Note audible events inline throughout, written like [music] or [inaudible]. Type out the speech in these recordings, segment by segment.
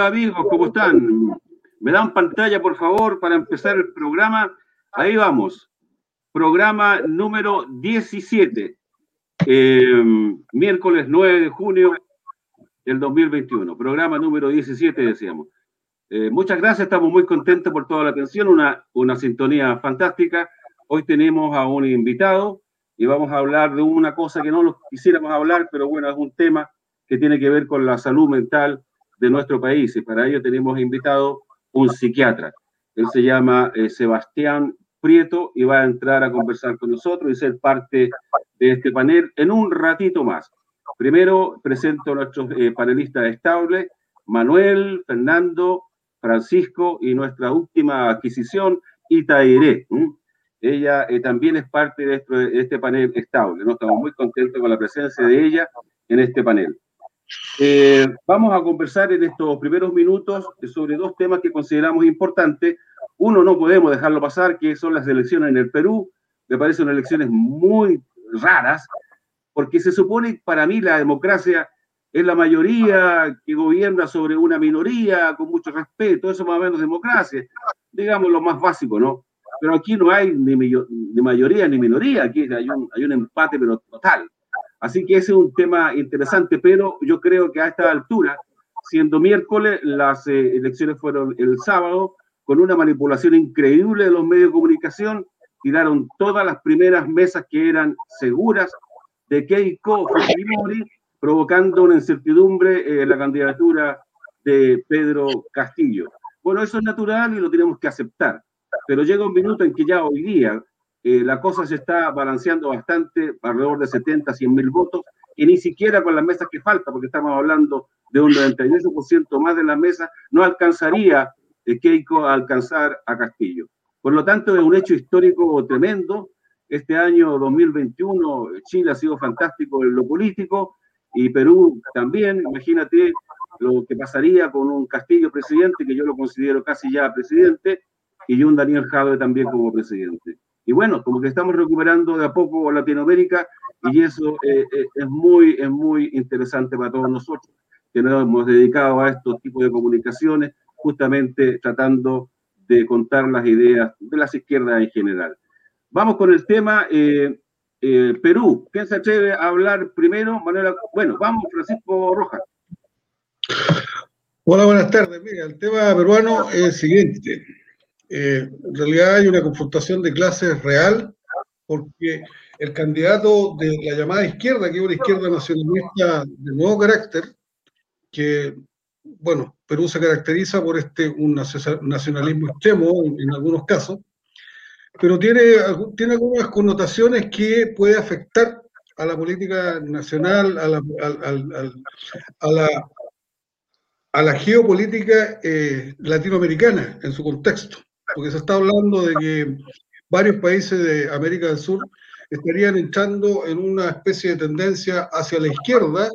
Hola amigos, ¿cómo están? Me dan pantalla, por favor, para empezar el programa. Ahí vamos. Programa número 17. Eh, miércoles 9 de junio del 2021. Programa número 17, decíamos. Eh, muchas gracias, estamos muy contentos por toda la atención, una, una sintonía fantástica. Hoy tenemos a un invitado y vamos a hablar de una cosa que no nos quisiéramos hablar, pero bueno, es un tema que tiene que ver con la salud mental de nuestro país. Y para ello tenemos invitado un psiquiatra. Él se llama eh, Sebastián Prieto y va a entrar a conversar con nosotros y ser parte de este panel en un ratito más. Primero presento a nuestros eh, panelistas estables, Manuel, Fernando, Francisco y nuestra última adquisición, Itairé. Ella eh, también es parte de, este panel estable. ¿no? Estamos muy contentos con la presencia de ella en este panel. Eh, vamos a conversar en estos primeros minutos sobre dos temas que consideramos importantes. Uno no podemos dejarlo pasar, que son las elecciones en el Perú. Me parecen elecciones muy raras, porque se supone, para mí, la democracia es la mayoría que gobierna sobre una minoría con mucho respeto. Eso más o menos democracia. Digamos lo más básico, ¿no? pero aquí no hay ni, mayoría ni minoría, aquí hay un, hay un empate, pero total. Así que ese es un tema interesante, pero yo creo que a esta altura, siendo miércoles, las eh, elecciones fueron el sábado, con una manipulación increíble de los medios de comunicación, tiraron todas las primeras mesas que eran seguras de Keiko Fujimori, provocando una incertidumbre en la candidatura de Pedro Castillo. Bueno, eso es natural y lo tenemos que aceptar pero llega un minuto en que ya hoy día eh, la cosa se está balanceando bastante, alrededor de 70, 100 mil votos, y ni siquiera con las mesas que falta, porque estamos hablando de un 98% más de las mesas, no alcanzaría eh, Keiko a alcanzar a Castillo. Por lo tanto, es un hecho histórico tremendo. Este año 2021, Chile ha sido fantástico en lo político y Perú también. Imagínate lo que pasaría con un Castillo presidente, que yo lo considero casi ya presidente, y un Daniel Jadwe también como presidente. Y bueno, como que estamos recuperando de a poco Latinoamérica y eso eh, eh, es, muy, es muy interesante para todos nosotros, que nos hemos dedicado a estos tipos de comunicaciones, justamente tratando de contar las ideas de las izquierdas en general. Vamos con el tema eh, Perú. ¿Quién se atreve a hablar primero? Manuela, bueno, vamos, Francisco Rojas. Hola, buenas tardes. Mira, el tema peruano es el siguiente. Eh, en realidad hay una confrontación de clases real, porque el candidato de la llamada izquierda, que es una izquierda nacionalista de nuevo carácter, que, bueno, Perú se caracteriza por este un nacionalismo extremo en, algunos casos, pero tiene, tiene algunas connotaciones que puede afectar a la política nacional, a la, a la, geopolítica eh, latinoamericana en su contexto porque se está hablando de que varios países de América del Sur estarían entrando en una especie de tendencia hacia la izquierda,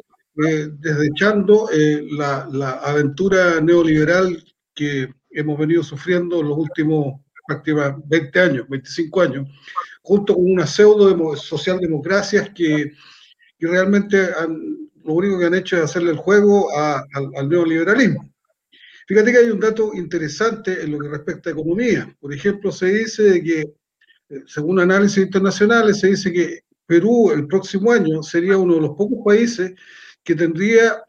eh, desdechando eh, la, la, aventura neoliberal que hemos venido sufriendo en los últimos prácticamente 20 años, 25 años, junto con una pseudo socialdemocracias que, que realmente lo único que han hecho es hacerle el juego al neoliberalismo. Fíjate que hay un dato interesante en lo que respecta a economía. Por ejemplo, se dice que, eh, según análisis internacionales, se dice que Perú el próximo año sería uno de los pocos países que tendría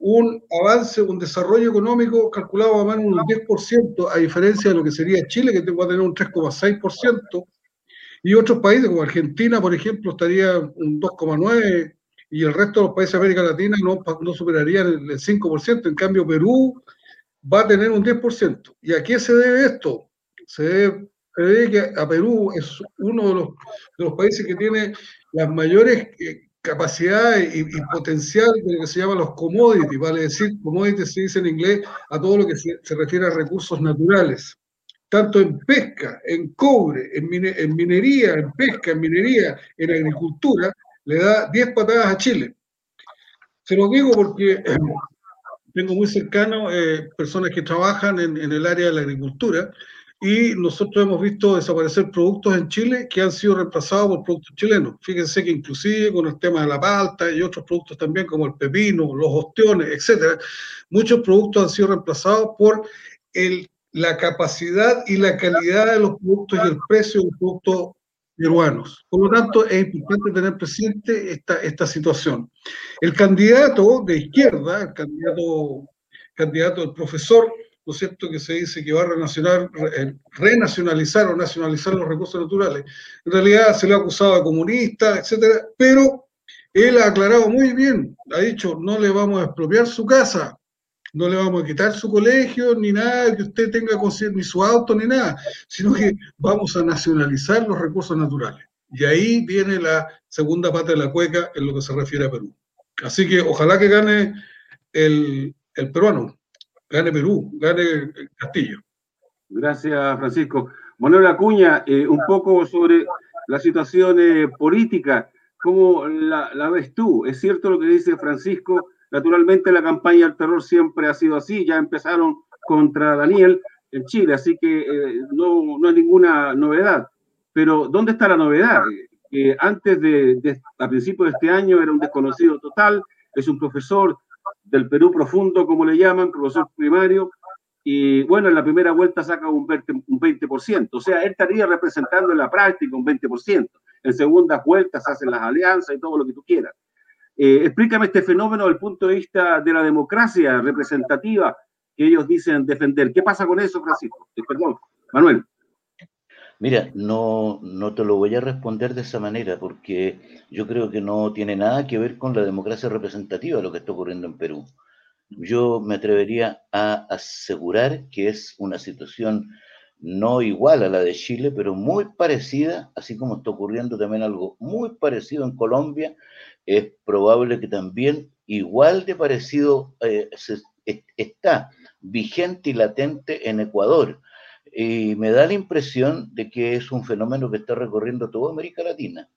un avance, un desarrollo económico calculado a de un 10%, a diferencia de lo que sería Chile, que va a tener un 3,6%, y otros países como Argentina, por ejemplo, estaría un 2,9%, y el resto de los países de América Latina no, no superarían el 5%. En cambio, Perú va a tener un 10%. ¿Y a qué se debe esto? Se debe, que a Perú es uno de los, de los países que tiene las mayores eh, capacidades y, potencial de lo que se llama los commodities, vale decir, commodities se dice en inglés a todo lo que se, refiere a recursos naturales, tanto en pesca, en cobre, en, en minería, en pesca, en minería, en agricultura, le da 10 patadas a Chile. Se lo digo porque tengo muy cercano eh, personas que trabajan en, el área de la agricultura y nosotros hemos visto desaparecer productos en Chile que han sido reemplazados por productos chilenos. Fíjense que inclusive con el tema de la palta y otros productos también como el pepino, los ostiones, etcétera, muchos productos han sido reemplazados por el, la capacidad y la calidad de los productos y el precio de los productos peruanos. Por lo tanto, es importante tener presente esta, esta situación. El candidato de izquierda, el candidato, candidato del profesor, ¿no es cierto?, que se dice que va a eh, renacionalizar o nacionalizar los recursos naturales. En realidad se le ha acusado de comunista, etcétera, pero él ha aclarado muy bien, ha dicho, no le vamos a expropiar su casa, no le vamos a quitar su colegio, ni nada que usted tenga ni su auto, ni nada, sino que vamos a nacionalizar los recursos naturales. Y ahí viene la segunda parte de la cueca en lo que se refiere a Perú. Así que ojalá que gane el, el peruano, gane Perú, gane Castillo. Gracias, Francisco. Manuel Acuña, eh, un poco sobre la situación política, ¿cómo la, ves tú? ¿Es cierto lo que dice Francisco Naturalmente la campaña del terror siempre ha sido así, ya empezaron contra Daniel en Chile, así que eh, no, no, es ninguna novedad. Pero ¿dónde está la novedad? Eh, antes de, a principios de este año era un desconocido total, es un profesor del Perú profundo, como le llaman, profesor primario, y bueno, en la primera vuelta saca un 20%, un 20%, o sea, él estaría representando en la práctica un 20%. En segunda vueltas hacen las alianzas y todo lo que tú quieras. Eh, explícame este fenómeno desde el punto de vista de la democracia representativa que ellos dicen defender. ¿Qué pasa con eso, Francisco? Eh, perdón, Manuel. Mira, no, no te lo voy a responder de esa manera porque yo creo que no tiene nada que ver con la democracia representativa lo que está ocurriendo en Perú. Yo me atrevería a asegurar que es una situación no igual a la de Chile, pero muy parecida, así como está ocurriendo también algo muy parecido en Colombia es probable que también igual de parecido eh, está vigente y latente en Ecuador. Y me da la impresión de que es un fenómeno que está recorriendo toda América Latina.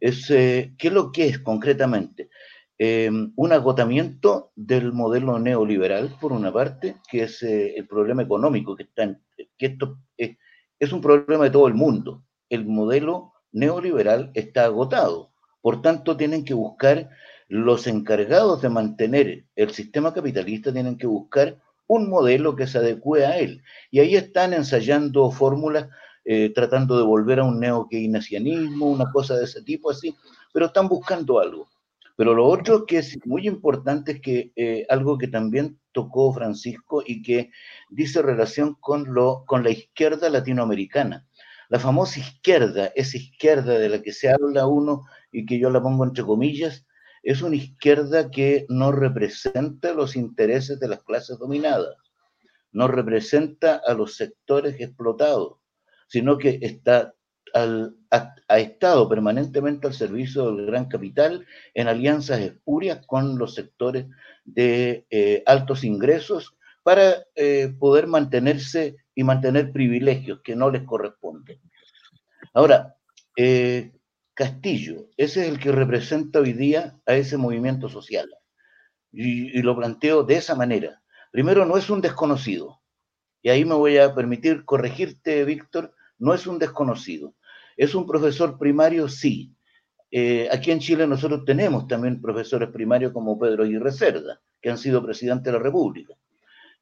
Eh, ¿Qué es lo que es concretamente? Em, un agotamiento del modelo neoliberal, por una parte, que es eh, el problema económico que está que esto es un problema de todo el mundo. El modelo neoliberal está agotado por tanto, tienen que buscar, los encargados de mantener el sistema capitalista tienen que buscar un modelo que se adecue a él. Y ahí están ensayando fórmulas, eh, tratando de volver a un neo-keynesianismo, una cosa de ese tipo así, pero están buscando algo. Pero lo otro que es muy importante es que eh, algo que también tocó Francisco y que dice relación con, lo, con la izquierda latinoamericana. La famosa izquierda, esa izquierda de la que se habla uno y que yo la pongo entre comillas, es una izquierda que no representa los intereses de las clases dominadas, no representa a los sectores explotados, sino que está ha, estado permanentemente al servicio del gran capital en alianzas espurias con los sectores de eh, altos ingresos para eh, poder mantenerse y mantener privilegios que no les corresponden. Ahora, eh, Castillo, ese es el que representa hoy día a ese movimiento social. Y, lo planteo de esa manera. Primero, no es un desconocido. Y ahí me voy a permitir corregirte, Víctor, no es un desconocido. Es un profesor primario, sí. Eh, aquí en Chile nosotros tenemos también profesores primarios como Pedro Aguirre Cerda, que han sido presidente de la República.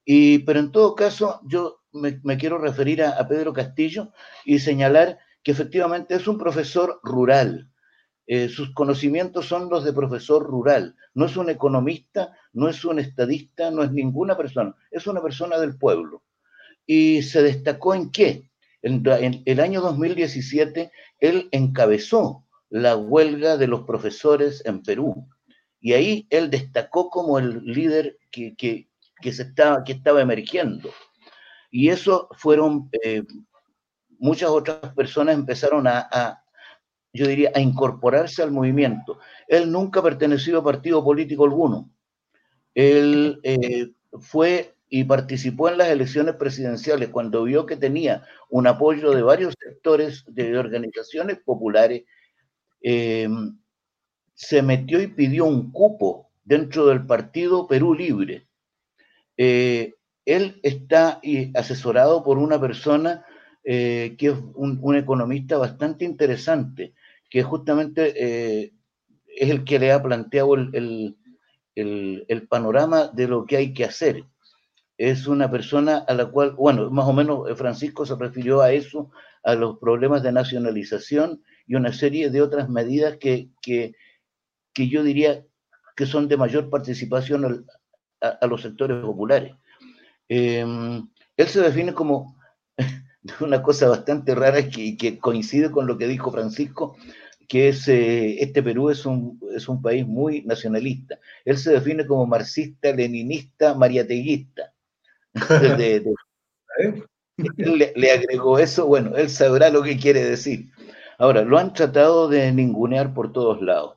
Y, pero en todo caso, yo me, quiero referir a, Pedro Castillo y señalar que efectivamente es un profesor rural. Eh, sus conocimientos son los de profesor rural. No es un economista, no es un estadista, no es ninguna persona. Es una persona del pueblo. ¿Y se destacó en qué? En, el año 2017, él encabezó la huelga de los profesores en Perú. Y ahí él destacó como el líder que, que, que, estaba, que estaba emergiendo. Y eso fueron, eh, muchas otras personas empezaron a, yo diría, a incorporarse al movimiento. Él nunca perteneció a partido político alguno. Él eh, fue y participó en las elecciones presidenciales cuando vio que tenía un apoyo de varios sectores de organizaciones populares, eh, se metió y pidió un cupo dentro del partido Perú Libre. Eh, él está asesorado por una persona que es un, economista bastante interesante, que justamente es el que le ha planteado el, el, panorama de lo que hay que hacer. Es una persona a la cual, bueno, más o menos Francisco se refirió a eso, a los problemas de nacionalización y una serie de otras medidas que, que, que yo diría que son de mayor participación a, los sectores populares. Él se define como [laughs] una cosa bastante rara y que coincide con lo que dijo Francisco, que es, eh, este Perú es un, es un país muy nacionalista. Él se define como marxista, leninista, mariateguista. [laughs] le, le, agregó eso, bueno, él sabrá lo que quiere decir. Ahora, lo han tratado de ningunear por todos lados.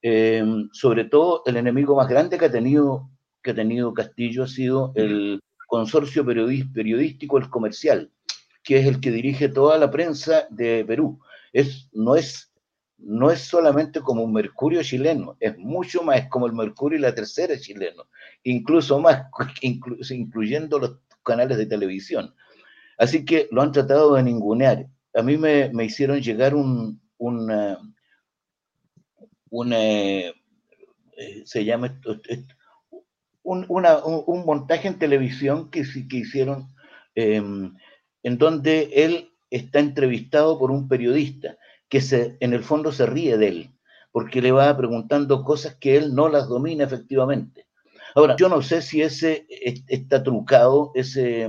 Em, sobre todo, el enemigo más grande que ha tenido, que ha tenido Castillo ha sido el consorcio periodístico, el comercial, que es el que dirige toda la prensa de Perú. Es, no es no es solamente como un mercurio chileno, es mucho más, es como el mercurio y la tercera chileno, incluso más, [laughs] incluyendo los canales de televisión. Así que lo han tratado de ningunear. A mí me, hicieron llegar un, un, eh, se llama un, un, montaje en televisión que, que hicieron em, en donde él está entrevistado por un periodista que se, en el fondo se ríe de él, porque le va preguntando cosas que él no las domina efectivamente. Ahora, yo no sé si ese está trucado, ese,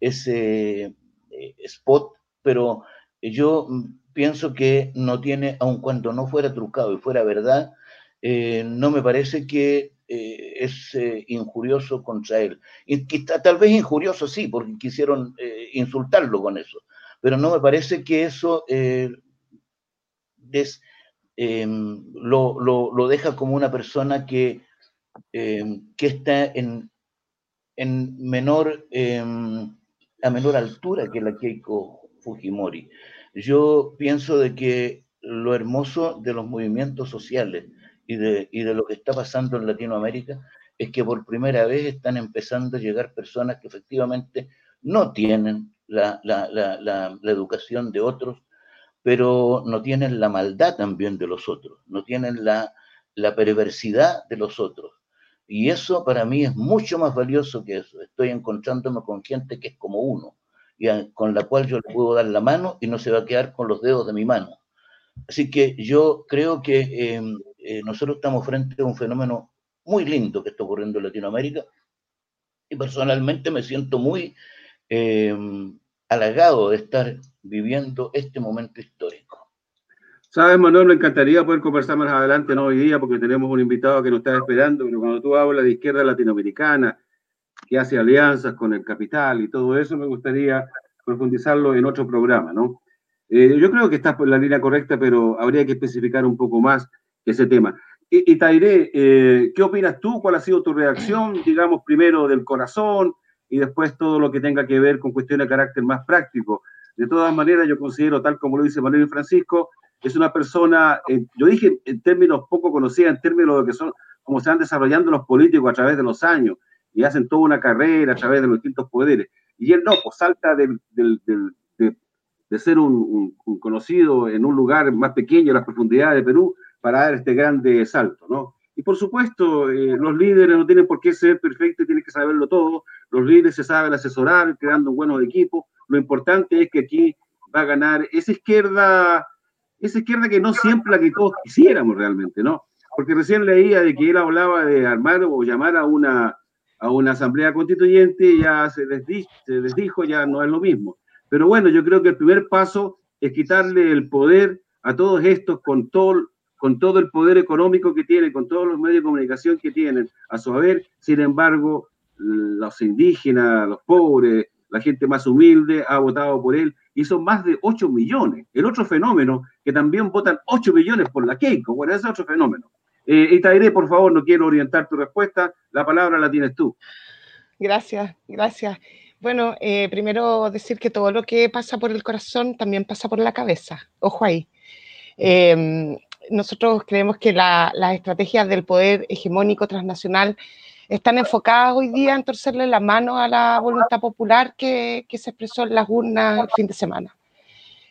ese eh, spot, pero yo pienso que no tiene, aun cuando no fuera trucado y fuera verdad, eh, no me parece que eh, es injurioso contra él. Y, tal vez injurioso sí, porque quisieron insultarlo con eso, pero no me parece que eso es, em, lo, deja como una persona que, em, que está en, en menor, em, a menor altura que la Keiko Fujimori. Yo pienso de que lo hermoso de los movimientos sociales y de, y de lo que está pasando en Latinoamérica es que por primera vez están empezando a llegar personas que efectivamente no tienen la, la, la, la educación de otros, pero no tienen la maldad también de los otros, no tienen la, perversidad de los otros. Y eso para mí es mucho más valioso que eso. Estoy encontrándome con gente que es como uno, y con la cual yo le puedo dar la mano y no se va a quedar con los dedos de mi mano. Así que yo creo que em, eh, nosotros estamos frente a un fenómeno muy lindo que está ocurriendo en Latinoamérica y personalmente me siento muy em, halagado de estar viviendo este momento histórico. Sabes, Manuel, me encantaría poder conversar más adelante, no hoy día, porque tenemos un invitado que nos está esperando, pero cuando tú hablas de izquierda latinoamericana, que hace alianzas con el capital y todo eso, me gustaría profundizarlo en otro programa, ¿no? Eh, yo creo que estás por la línea correcta, pero habría que especificar un poco más ese tema. Y, y Tairé, eh, ¿qué opinas tú? ¿Cuál ha sido tu reacción, digamos, primero del corazón y después todo lo que tenga que ver con cuestiones de carácter más práctico? De todas maneras, yo considero, tal como lo dice Manuel Francisco, es una persona, eh, yo dije en términos poco conocida, en términos de que son, como se van desarrollando los políticos a través de los años y hacen toda una carrera a través de los distintos poderes. Y él no, pues salta de, ser un, conocido en un lugar más pequeño, en las profundidades de Perú, para dar este grande salto, ¿no? Y por supuesto, eh, los líderes no tienen por qué ser perfectos, tienen que saberlo todo. Los líderes se saben asesorar, creando buenos equipos. Lo importante es que aquí va a ganar esa izquierda, esa izquierda que no siempre la que todos quisiéramos realmente, ¿no? Porque recién leía de que él hablaba de armar o llamar a una, a una asamblea constituyente y ya se les, se les dijo, ya no es lo mismo. Pero bueno, yo creo que el primer paso es quitarle el poder a todos estos con todo, con todo el poder económico que tienen, con todos los medios de comunicación que tienen a su haber. Sin embargo, los indígenas, los pobres, la gente más humilde ha votado por él y son más de 8 millones. El otro fenómeno, que también votan 8 millones por la Keiko, bueno, ese es otro fenómeno. Eh, por favor, no quiero orientar tu respuesta, la palabra la tienes tú. Gracias, gracias. Bueno, eh, primero decir que todo lo que pasa por el corazón también pasa por la cabeza. Ojo ahí. Em, nosotros creemos que las estrategias del poder hegemónico transnacional están enfocadas hoy día en torcerle la mano a la voluntad popular que, se expresó en las urnas el fin de semana.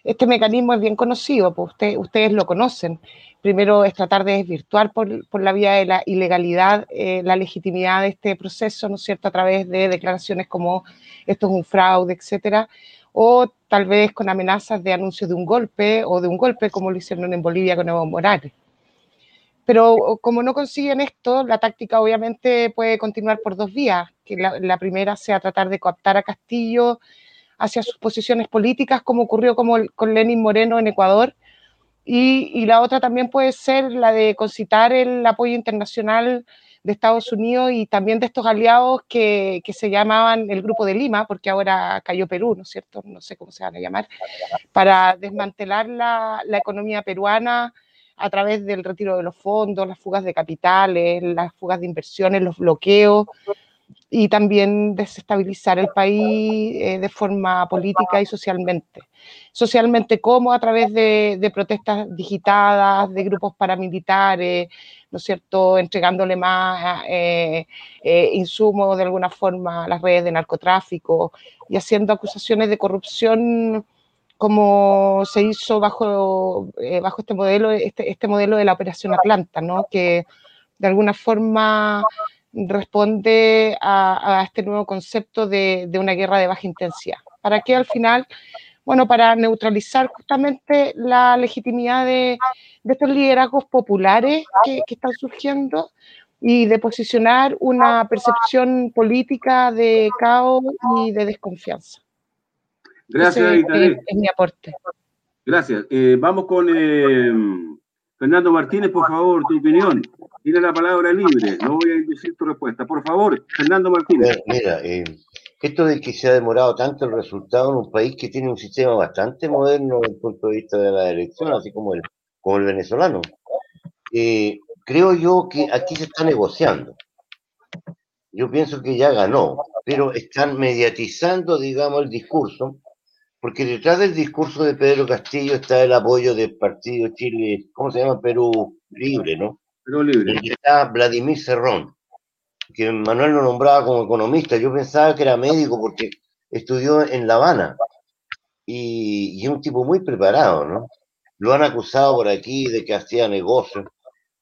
Este mecanismo es bien conocido, pues ustedes lo conocen. Primero es tratar de desvirtuar por, la vía de la ilegalidad eh, la legitimidad de este proceso, ¿no es cierto?, a través de declaraciones como esto es un fraude, etcétera, o tal vez con amenazas de anuncios de un golpe o de un golpe como lo hicieron en Bolivia con Evo Morales. Pero como no consiguen esto, la táctica obviamente puede continuar por dos vías, que la, primera sea tratar de coaptar a Castillo hacia sus posiciones políticas, como ocurrió como con Lenin Moreno en Ecuador, y, la otra también puede ser la de concitar el apoyo internacional de Estados Unidos y también de estos aliados que, que, se llamaban el Grupo de Lima, porque ahora cayó Perú, ¿no es cierto? No sé cómo se van a llamar, para desmantelar la, la economía peruana a través del retiro de los fondos, las fugas de capitales, las fugas de inversiones, los bloqueos y también desestabilizar el país eh, de forma política y socialmente. Socialmente como a través de, protestas digitadas, de grupos paramilitares, ¿no es cierto?, entregándole más eh, eh, insumos de alguna forma a las redes de narcotráfico y haciendo acusaciones de corrupción como se hizo bajo, bajo este, modelo, este, este, modelo de la Operación Atlanta, ¿no? que de alguna forma responde a, este nuevo concepto de, de, una guerra de baja intensidad. ¿Para qué al final? Bueno, para neutralizar justamente la legitimidad de, de estos liderazgos populares que, que están surgiendo y de posicionar una percepción política de caos y de desconfianza. Gracias, Ese es, mi aporte. Gracias. Eh, vamos con eh, Fernando Martínez, por favor, tu opinión. Tiene la palabra libre, no voy a inducir tu respuesta. Por favor, Fernando Martínez. Mira, eh, esto de que se ha demorado tanto el resultado en un país que tiene un sistema bastante moderno desde el punto de vista de la elección, así como el, como el venezolano, creo yo que aquí se está negociando. Yo pienso que ya ganó, pero están mediatizando, digamos, el discurso porque detrás del discurso de Pedro Castillo está el apoyo del partido Chile, ¿cómo se llama? Perú Libre, ¿no? Perú Libre. Y está Vladimir Cerrón, que Manuel lo nombraba como economista. Yo pensaba que era médico porque estudió en La Habana y, es un tipo muy preparado, ¿no? Lo han acusado por aquí de que hacía negocios.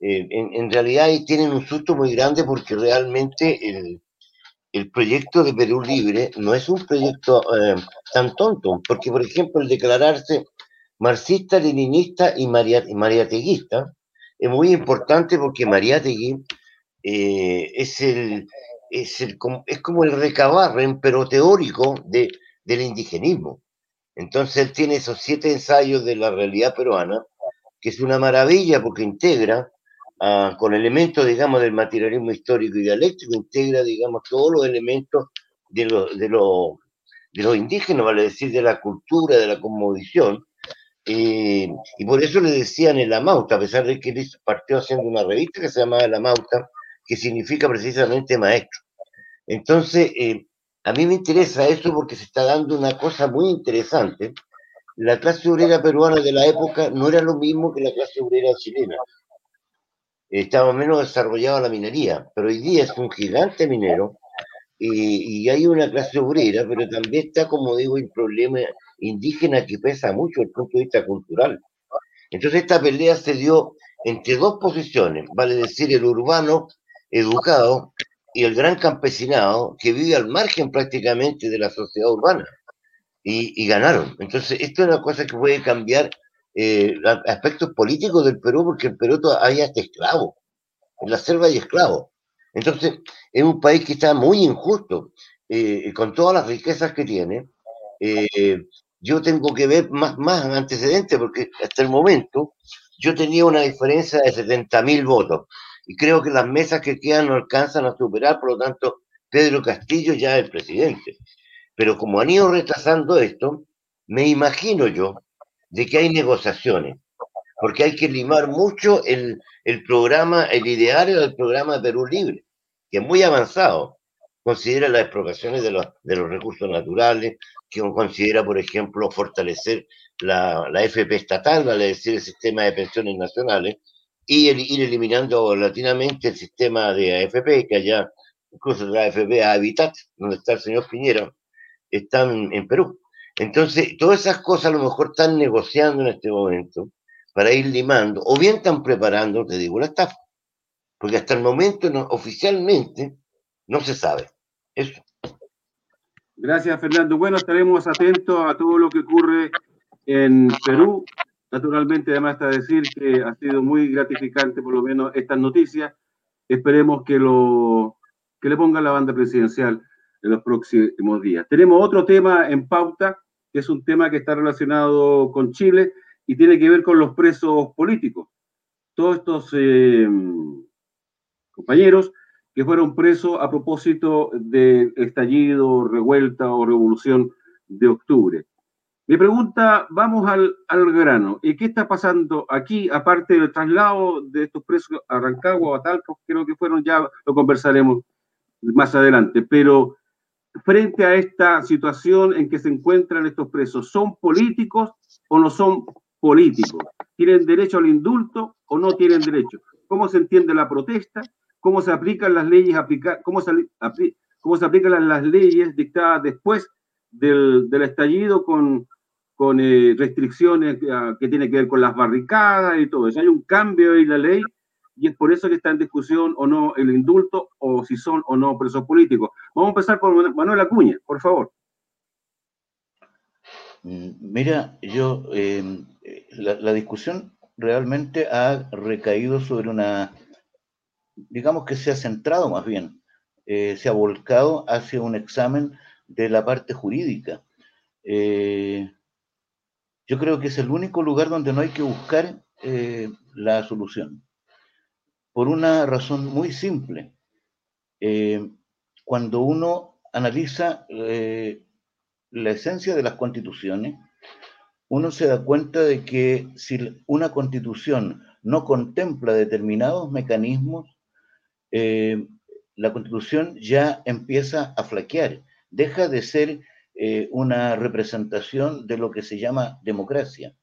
Eh, en, en, realidad tienen un susto muy grande porque realmente el, el proyecto de Perú Libre no es un proyecto eh, tan tonto, porque, por ejemplo, el declararse marxista, leninista y, mariateguista es muy importante porque Mariategui eh, es, el, es, el, es como el recabarren, pero teórico, de, del indigenismo. Entonces él tiene esos siete ensayos de la realidad peruana, que es una maravilla porque integra Ah, con elementos, digamos, del materialismo histórico y dialéctico, integra, digamos, todos los elementos de los de de los indígenas, vale decir, de la cultura, de la conmovisión, y por eso le decían el Amauta, a pesar de que él partió haciendo una revista que se llamaba La Mauta, que significa precisamente maestro. Entonces, eh, a mí me interesa eso porque se está dando una cosa muy interesante. La clase obrera peruana de la época no era lo mismo que la clase obrera chilena estaba menos desarrollada la minería, pero hoy día es un gigante minero y, hay una clase obrera, pero también está, como digo, el problema indígena que pesa mucho desde el punto de vista cultural. Entonces esta pelea se dio entre dos posiciones, vale decir, el urbano educado y el gran campesinado que vive al margen prácticamente de la sociedad urbana. Y, y ganaron. Entonces, esto es una cosa que puede cambiar eh, aspectos políticos del Perú, porque en Perú hasta esclavos. En la selva hay esclavos. Entonces, es un país que está muy injusto, eh, con todas las riquezas que tiene. Eh, yo tengo que ver más, más antecedentes, porque hasta el momento yo tenía una diferencia de 70 mil votos. Y creo que las mesas que quedan no alcanzan a superar, por lo tanto, Pedro Castillo ya es el presidente. Pero como han ido retrasando esto, me imagino yo de que hay negociaciones, porque hay que limar mucho el, el programa, el ideal del programa de Perú Libre, que es muy avanzado. Considera las expropiaciones de los, de los recursos naturales, que considera, por ejemplo, fortalecer la, la FP estatal, vale decir, el sistema de pensiones nacionales, y el, ir eliminando latinamente el sistema de AFP, que allá incluso la AFP Habitat, donde está el señor Piñera, están en Perú. Entonces, todas esas cosas a lo mejor están negociando en este momento para ir limando, o bien están preparando, te digo, la estafa. Porque hasta el momento, no, oficialmente, no se sabe. Eso. Gracias, Fernando. Bueno, estaremos atentos a todo lo que ocurre en Perú. Naturalmente, además está decir que ha sido muy gratificante, por lo menos, estas noticias. Esperemos que, lo, que le pongan la banda presidencial en los próximos días. Tenemos otro tema en pauta, que es un tema que está relacionado con Chile y tiene que ver con los presos políticos. Todos estos eh, compañeros que fueron presos a propósito del estallido, revuelta o revolución de octubre. Mi pregunta, vamos al, al grano. ¿Y qué está pasando aquí, aparte del traslado de estos presos a Rancagua o a Talca? Creo que fueron, ya lo conversaremos más adelante. Pero frente a esta situación en que se encuentran estos presos, ¿son políticos o no son políticos? ¿Tienen derecho al indulto o no tienen derecho? ¿Cómo se entiende la protesta? ¿Cómo se aplican las leyes, se, cómo se aplican las, leyes dictadas después del, estallido con, con eh, restricciones que tienen que ver con las barricadas y todo eso? Hay un cambio en la ley y es por eso que está en discusión o no el indulto o si son o no presos políticos. Vamos a empezar por Manuel Acuña, por favor. Mm, mira, yo, em, la, discusión realmente ha recaído sobre una, digamos que se ha centrado más bien, eh, se ha volcado hacia un examen de la parte jurídica. Eh, yo creo que es el único lugar donde no hay que buscar eh, la solución por una razón muy simple. Eh, cuando uno analiza eh, la esencia de las constituciones, uno se da cuenta de que si una constitución no contempla determinados mecanismos, eh, la constitución ya empieza a flaquear, deja de ser una representación de lo que se llama democracia.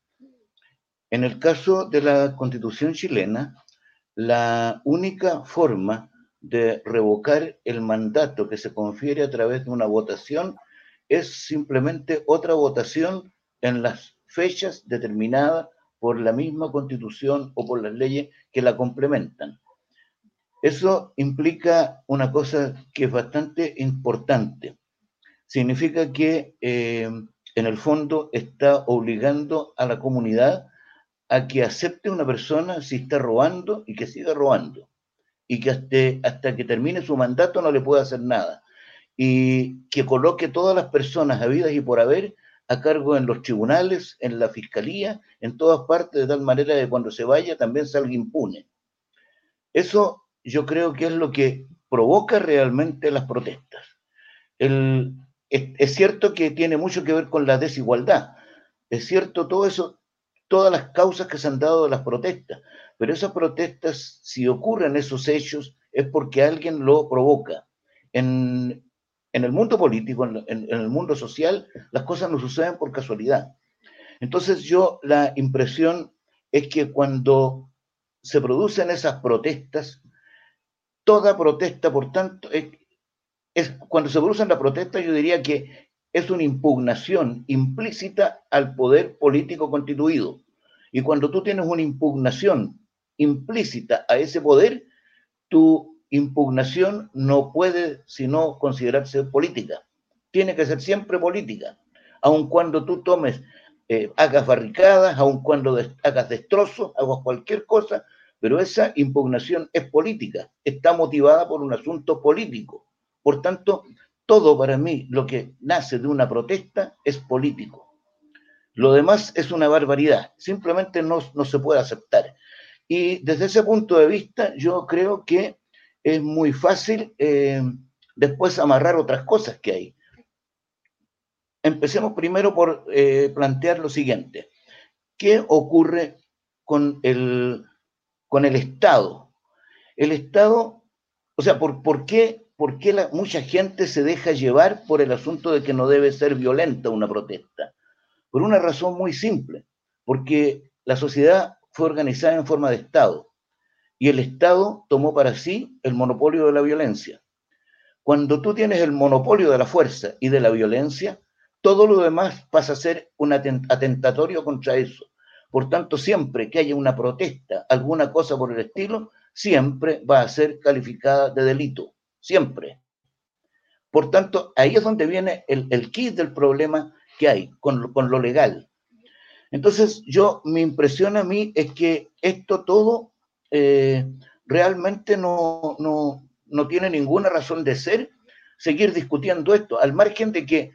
En el caso de la constitución chilena, la única forma de revocar el mandato que se confiere a través de una votación es simplemente otra votación en las fechas determinadas por la misma constitución o por las leyes que la complementan. Eso implica una cosa que es bastante importante. Significa que eh, en el fondo está obligando a la comunidad a que acepte una persona si está robando y que siga robando y que hasta, hasta que termine su mandato no le pueda hacer nada y que coloque todas las personas habidas y por haber a cargo en los tribunales, en la fiscalía, en todas partes, de tal manera que cuando se vaya también salga impune. Eso yo creo que es lo que provoca realmente las protestas. es, es, cierto que tiene mucho que ver con la desigualdad. Es cierto, todo eso todas las causas que se han dado de las protestas. Pero esas protestas, si ocurren esos hechos, es porque alguien lo provoca. En, el mundo político, en, en, el mundo social, las cosas no suceden por casualidad. Entonces yo la impresión es que cuando se producen esas protestas, toda protesta, por tanto, es, es, cuando se producen las protestas, yo diría que es una impugnación implícita al poder político constituido. Y cuando tú tienes una impugnación implícita a ese poder, tu impugnación no puede sino considerarse política. Tiene que ser siempre política. Aun cuando tú tomes, eh, hagas barricadas, aun cuando hagas destrozos, hagas cualquier cosa, pero esa impugnación es política, está motivada por un asunto político. Por tanto, todo para mí, lo que nace de una protesta, es político. Lo demás es una barbaridad, simplemente no, se puede aceptar. Y desde ese punto de vista, yo creo que es muy fácil eh, después amarrar otras cosas que hay. Empecemos primero por eh, plantear lo siguiente. ¿Qué ocurre con el, con el Estado? El Estado, o sea, ¿por, por qué por qué mucha gente se deja llevar por el asunto de que no debe ser violenta una protesta. Por una razón muy simple, porque la sociedad fue organizada en forma de Estado y el Estado tomó para sí el monopolio de la violencia. cuando tú tienes el monopolio de la fuerza y de la violencia, todo lo demás pasa a ser un atentatorio contra eso. Por tanto, siempre que haya una protesta, alguna cosa por el estilo, siempre va a ser calificada de delito. Siempre. Por tanto, ahí es donde viene el, el kit del problema que hay con, con lo legal. Entonces, yo, mi impresión a mí es que esto todo eh, realmente no, no, no tiene ninguna razón de ser seguir discutiendo esto, al margen de que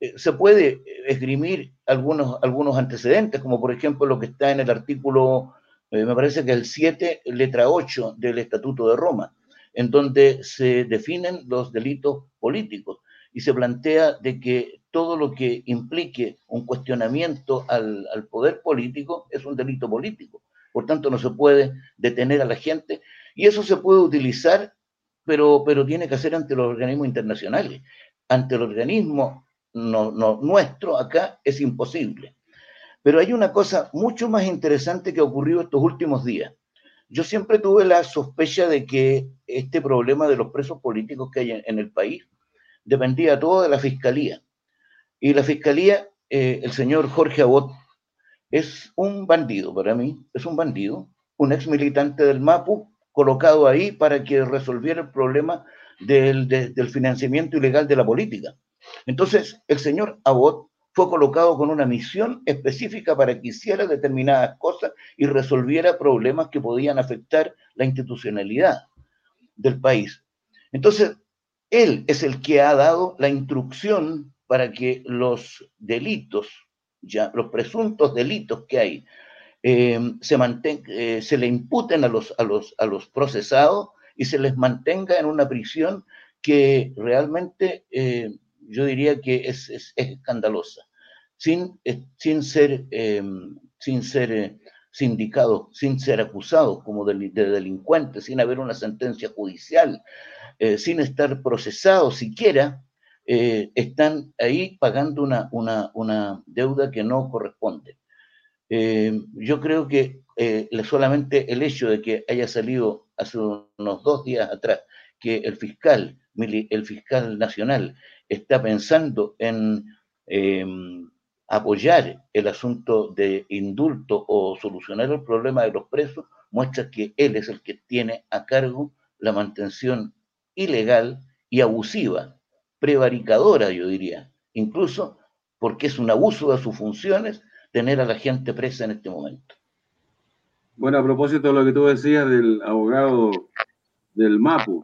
eh, se puede esgrimir algunos, algunos antecedentes, como por ejemplo lo que está en el artículo, eh, me parece que el 7, letra 8 del Estatuto de Roma, en donde se definen los delitos políticos y se plantea de que todo lo que implique un cuestionamiento al, poder político es un delito político. Por tanto, no se puede detener a la gente y eso se puede utilizar pero, pero tiene que hacer ante los organismos internacionales. Ante el organismo no, nuestro, acá es imposible. Pero hay una cosa mucho más interesante que ha ocurrido estos últimos días. Yo siempre tuve la sospecha de que este problema de los presos políticos que hay en, el país dependía todo de la fiscalía. Y la fiscalía, eh, el señor Jorge Abot, es un bandido para mí, es un bandido, un ex militante del MAPU colocado ahí para que resolviera el problema del, del financiamiento ilegal de la política. Entonces, el señor Abbott fue colocado con una misión específica para que hiciera determinadas cosas y resolviera problemas que podían afectar la institucionalidad del país. Entonces, él es el que ha dado la instrucción para que los delitos, ya los presuntos delitos que hay eh, se, eh, se le imputen a los, a, los, a los procesados y se les mantenga en una prisión que realmente eh, yo diría que es, escandalosa, sin, sin ser, sin ser sindicados, sin ser acusados como de, delincuentes, sin haber una sentencia judicial, sin estar procesados siquiera, están ahí pagando una, una, una deuda que no corresponde. Eh, yo creo que eh, solamente el hecho de que haya salido hace unos dos días atrás que el fiscal, el fiscal nacional, está pensando en em, apoyar el asunto de indulto o solucionar el problema de los presos, muestra que él es el que tiene a cargo la mantención ilegal y abusiva, prevaricadora, yo diría, incluso porque es un abuso de sus funciones tener a la gente presa en este momento. Bueno, a propósito de lo que tú decías del abogado del MAPU,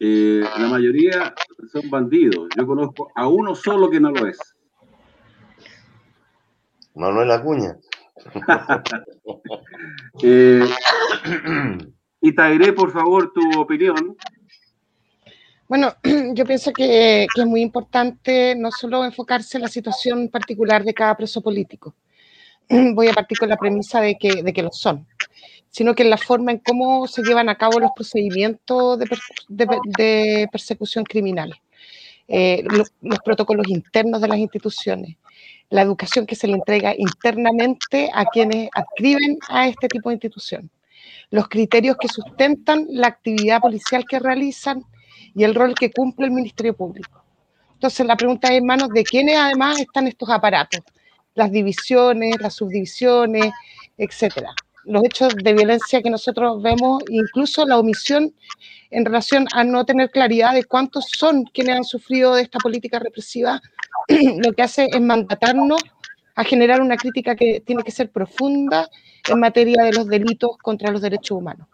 eh, la mayoría son bandidos. Yo conozco a uno solo que no lo es. Manuel Acuña. [laughs] eh, [clears throat] y Tairé, por favor, tu opinión. Bueno, [clears throat] yo pienso que, es muy importante no solo enfocarse en la situación particular de cada preso político, [clears throat] voy a partir con la premisa de que, de que lo son, sino que en la forma en cómo se llevan a cabo los procedimientos de, persecución criminal, eh, los, los, protocolos internos de las instituciones, la educación que se le entrega internamente a quienes adscriben a este tipo de institución, los criterios que sustentan la actividad policial que realizan, y el rol que cumple el Ministerio Público. Entonces, la pregunta es, en manos de quiénes además están estos aparatos, las divisiones, las subdivisiones, etcétera. Los hechos de violencia que nosotros vemos, incluso la omisión en relación a no tener claridad de cuántos son quienes han sufrido de esta política represiva, [clears throat] lo que hace es mandatarnos a generar una crítica que tiene que ser profunda en materia de los delitos contra los derechos humanos.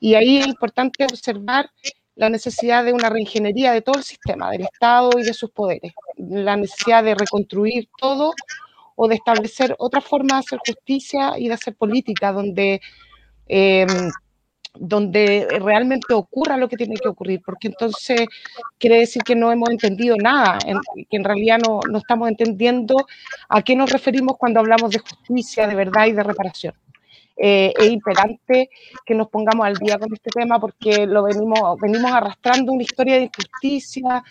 Y ahí es importante observar la necesidad de una reingeniería de todo el sistema, del Estado y de sus poderes, la necesidad de reconstruir todo o de establecer otra forma de hacer justicia y de hacer política donde, em, donde realmente ocurra lo que tiene que ocurrir, porque entonces quiere decir que no hemos entendido nada, que en realidad no, no estamos entendiendo a qué nos referimos cuando hablamos de justicia, de verdad y de reparación. Eh, es imperante que nos pongamos al día con este tema porque lo venimos, venimos arrastrando una historia de injusticia,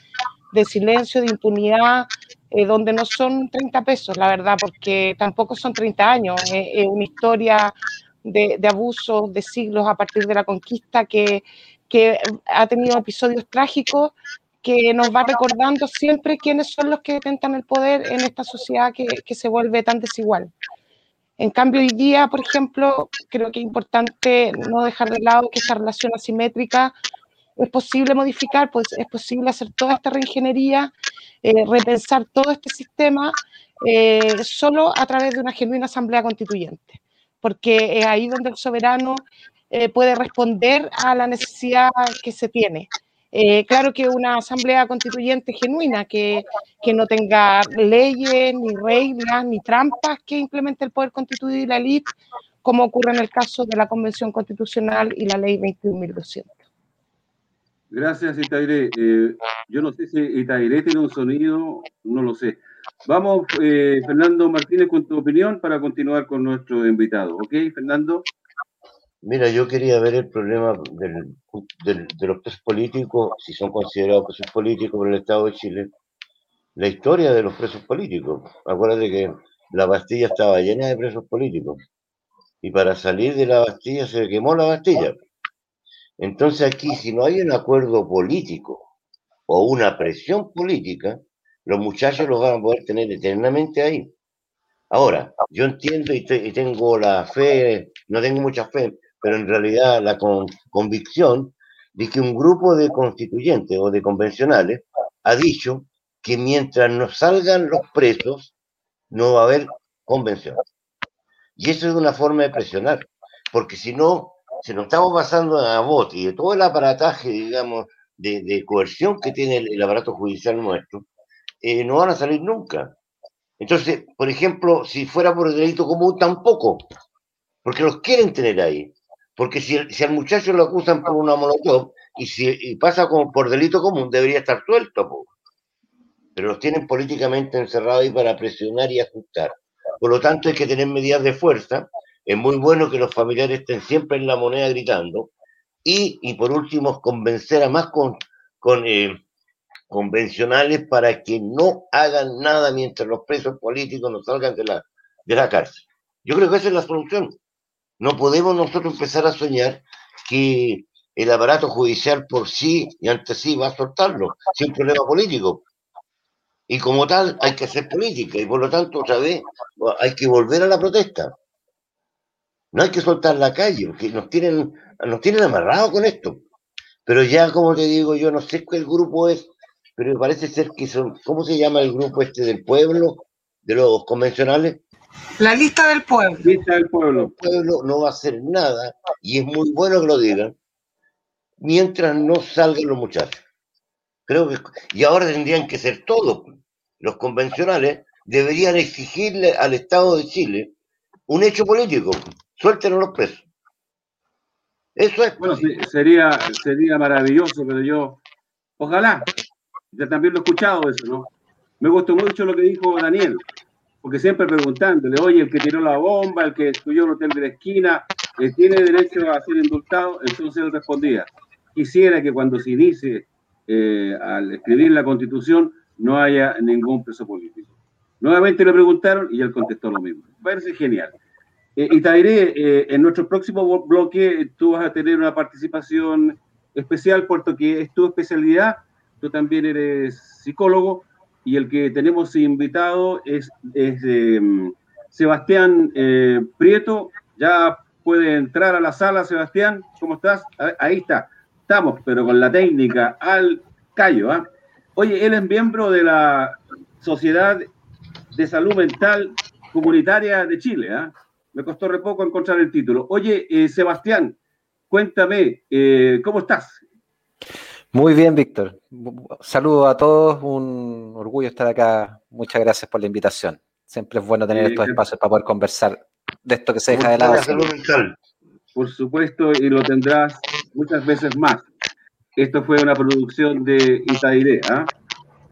de silencio, de impunidad, eh, donde no son 30 pesos, la verdad, porque tampoco son 30 años, es una historia de, de abusos de siglos a partir de la conquista que, que ha tenido episodios trágicos, que nos va recordando siempre quiénes son los que detentan el poder en esta sociedad que, que se vuelve tan desigual. En cambio, hoy día, por ejemplo, creo que es importante no dejar de lado que esta relación asimétrica es posible modificar, pues es posible hacer toda esta reingeniería, eh, repensar todo este sistema eh, solo a través de una genuina asamblea constituyente, porque es ahí donde el soberano eh, puede responder a la necesidad que se tiene. Claro que una asamblea constituyente genuina, que, que, no tenga leyes, ni reglas, ni trampas que implemente el poder constituir la élite, como ocurre en el caso de la Convención Constitucional y la Ley 21.200. Gracias, Itaire. Eh, yo no sé si Itaire tiene un sonido, no lo sé. Vamos, eh, Fernando Martínez, con tu opinión para continuar con nuestro invitado. ¿Ok, Fernando? Mira, yo quería ver el problema del, de los presos políticos, si son considerados presos políticos por el Estado de Chile, la historia de los presos políticos. Acuérdate que la Bastilla estaba llena de presos políticos y para salir de la Bastilla se quemó la Bastilla. Entonces aquí, si no hay un acuerdo político o una presión política, los muchachos los van a poder tener eternamente ahí. Ahora, yo entiendo y, te, y tengo la fe, no tengo mucha fe, pero en realidad la con, convicción de que un grupo de constituyentes o de convencionales ha dicho que mientras no salgan los presos, no va a haber convención. Y eso es una forma de presionar, porque si no, si nos estamos basando en Abbott y de todo el aparataje, digamos, de, coerción que tiene el, aparato judicial nuestro, eh, no van a salir nunca. Entonces, por ejemplo, si fuera por el delito común, tampoco, porque los quieren tener ahí. Porque si, si al muchacho lo acusan por una molotov y si y pasa como por delito común, debería estar suelto. Po. Pero los tienen políticamente encerrados ahí para presionar y ajustar. Por lo tanto, hay que tener medidas de fuerza. Es muy bueno que los familiares estén siempre en la moneda gritando. Y, y por último, convencer a más con, con eh, convencionales para que no hagan nada mientras los presos políticos no salgan de la, de la cárcel. Yo creo que esa es la solución. No podemos nosotros empezar a soñar que el aparato judicial por sí y ante sí va a soltarlo, sin problema político. Y como tal, hay que hacer política y por lo tanto, otra vez, hay que volver a la protesta. No hay que soltar la calle, porque nos tienen, nos tienen amarrados con esto. Pero ya, como te digo, yo no sé qué el grupo es, pero parece ser que son, ¿cómo se llama el grupo este del pueblo, de los convencionales? La lista del pueblo. Lista del pueblo. El pueblo no va a hacer nada, y es muy bueno que lo digan, mientras no salgan los muchachos. Creo que, y ahora tendrían que ser todos. Los convencionales deberían exigirle al Estado de Chile un hecho político. Suelten a los presos. Eso es. Bueno, sería, sería maravilloso, pero yo, ojalá, yo también lo he escuchado eso, ¿no? Me gustó mucho lo que dijo Daniel, porque siempre preguntándole, oye, el que tiró la bomba, el que destruyó el hotel de la esquina, eh, ¿tiene derecho a ser indultado? Entonces él respondía, quisiera que cuando se inicie eh, al escribir la constitución no haya ningún preso político. Nuevamente le preguntaron y él contestó lo mismo. Parece genial. Eh, y Tairé, eh, en nuestro próximo bloque tú vas a tener una participación especial, puesto que es tu especialidad, tú también eres psicólogo, y el que tenemos invitado es, es eh, Sebastián eh, Prieto. Ya puede entrar a la sala, Sebastián. ¿Cómo estás? Ahí está. Estamos, pero con la técnica al callo. ¿eh? Oye, él es miembro de la Sociedad de Salud Mental Comunitaria de Chile. ¿eh? Me costó re poco encontrar el título. Oye, eh, Sebastián, cuéntame, eh, ¿cómo estás? Muy bien, Víctor. Saludos a todos, un orgullo estar acá. Muchas gracias por la invitación. Siempre es bueno tener estos espacios para poder conversar de esto que se deja de lado. Por supuesto, y lo tendrás muchas veces más. Esto fue una producción de Itairé. ¿eh?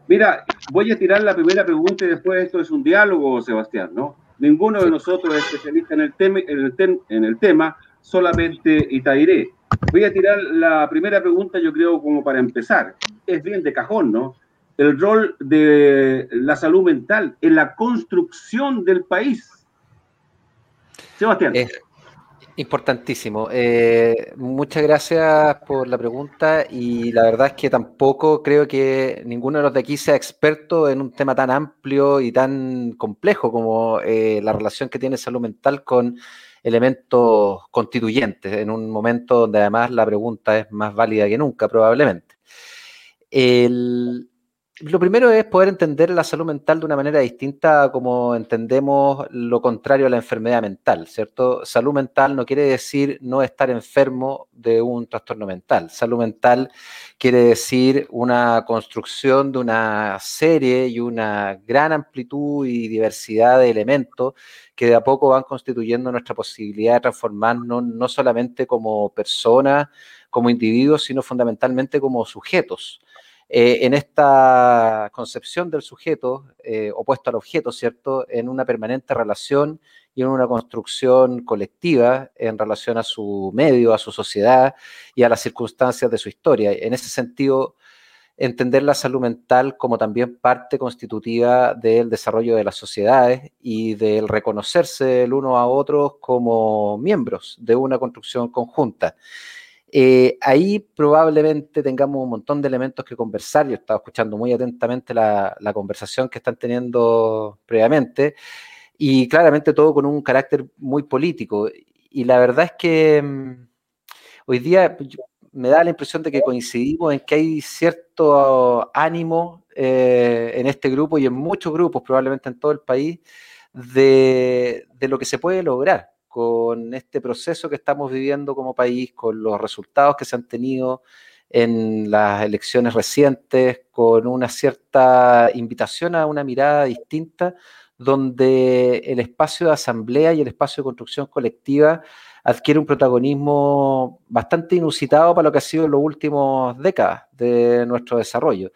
Mira, voy a tirar la primera pregunta y después esto es un diálogo, Sebastián, ¿no? Ninguno de nosotros es especialista en el, tema, en el, tem, en el tema, solamente Itairé. Voy a tirar la primera pregunta, yo creo, como para empezar. Es bien de cajón, ¿no? El rol de la salud mental en la construcción del país. Sebastián. Eh, Importantísimo. Eh, muchas gracias por la pregunta y la verdad es que tampoco creo que ninguno de los de aquí sea experto en un tema tan amplio y tan complejo como eh, la relación que tiene salud mental con elementos constituyentes, en un momento donde además la pregunta es más válida que nunca probablemente. El, lo primero es poder entender la salud mental de una manera distinta como entendemos lo contrario a la enfermedad mental, ¿cierto? Salud mental no quiere decir no estar enfermo de un trastorno mental. Salud mental quiere decir una construcción de una serie y una gran amplitud y diversidad de elementos que de a poco van constituyendo nuestra posibilidad de transformarnos no solamente como personas, como individuos, sino fundamentalmente como sujetos eh, en esta concepción del sujeto eh, opuesto al objeto, ¿cierto? En una permanente relación y en una construcción colectiva en relación a su medio, a su sociedad y a las circunstancias de su historia. En ese sentido, entender la salud mental como también parte constitutiva del desarrollo de las sociedades y del reconocerse el uno a otros como miembros de una construcción conjunta. Eh, ahí probablemente tengamos un montón de elementos que conversar. Yo estaba escuchando muy atentamente la, conversación que están teniendo previamente y claramente todo con un carácter muy político. Y la verdad es que mm, hoy día me da la impresión de que coincidimos en que hay cierto ánimo eh, en este grupo y en muchos grupos, probablemente en todo el país, de lo que se puede lograr con este proceso que estamos viviendo como país, con los resultados que se han tenido en las elecciones recientes, con una cierta invitación a una mirada distinta, donde el espacio de asamblea y el espacio de construcción colectiva adquiere un protagonismo bastante inusitado para lo que ha sido en las últimas décadas de nuestro desarrollo.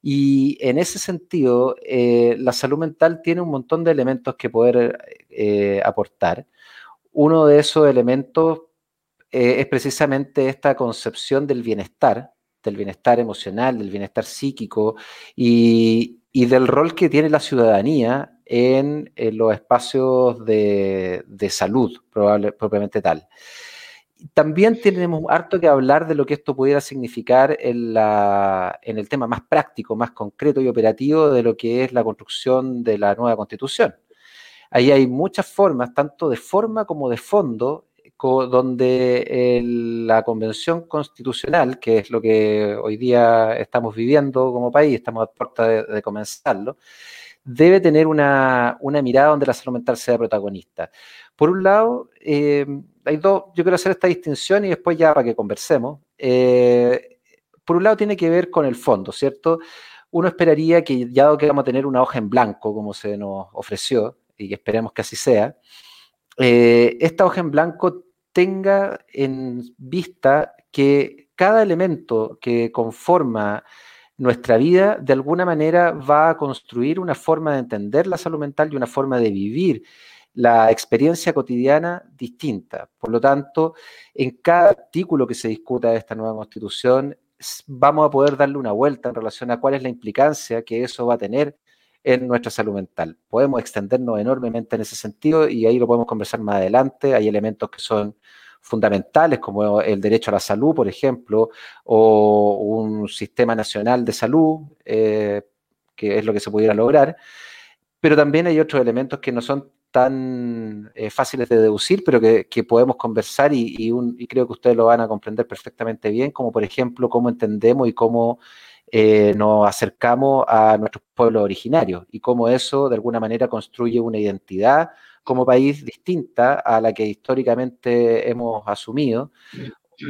Y en ese sentido, eh, la salud mental tiene un montón de elementos que poder eh, aportar. Uno de esos elementos eh, es precisamente esta concepción del bienestar, del bienestar emocional, del bienestar psíquico y, del rol que tiene la ciudadanía en, los espacios de, salud, propiamente tal. También tenemos harto que hablar de lo que esto pudiera significar en el tema más práctico, más concreto y operativo de lo que es la construcción de la nueva constitución. Ahí hay muchas formas, tanto de forma como de fondo, donde la Convención Constitucional, que es lo que hoy día estamos viviendo como país, estamos a puerta de, comenzarlo, debe tener una, mirada donde la salud mental sea protagonista. Por un lado, eh, hay dos, yo quiero hacer esta distinción y después ya para que conversemos. Eh, por un lado tiene que ver con el fondo, ¿cierto? Uno esperaría que ya que vamos a tener una hoja en blanco, como se nos ofreció, y esperemos que así sea, eh, esta hoja en blanco tenga en vista que cada elemento que conforma nuestra vida de alguna manera va a construir una forma de entender la salud mental y una forma de vivir la experiencia cotidiana distinta. Por lo tanto, en cada artículo que se discuta de esta nueva constitución, vamos a poder darle una vuelta en relación a cuál es la implicancia que eso va a tener en nuestra salud mental. Podemos extendernos enormemente en ese sentido y ahí lo podemos conversar más adelante. Hay elementos que son fundamentales como el derecho a la salud, por ejemplo, o un sistema nacional de salud, eh, que es lo que se pudiera lograr. Pero también hay otros elementos que no son tan eh, fáciles de deducir, pero que, podemos conversar y, y, creo que ustedes lo van a comprender perfectamente bien, como por ejemplo cómo entendemos y cómo eh, nos acercamos a nuestros pueblos originarios y cómo eso de alguna manera construye una identidad como país distinta a la que históricamente hemos asumido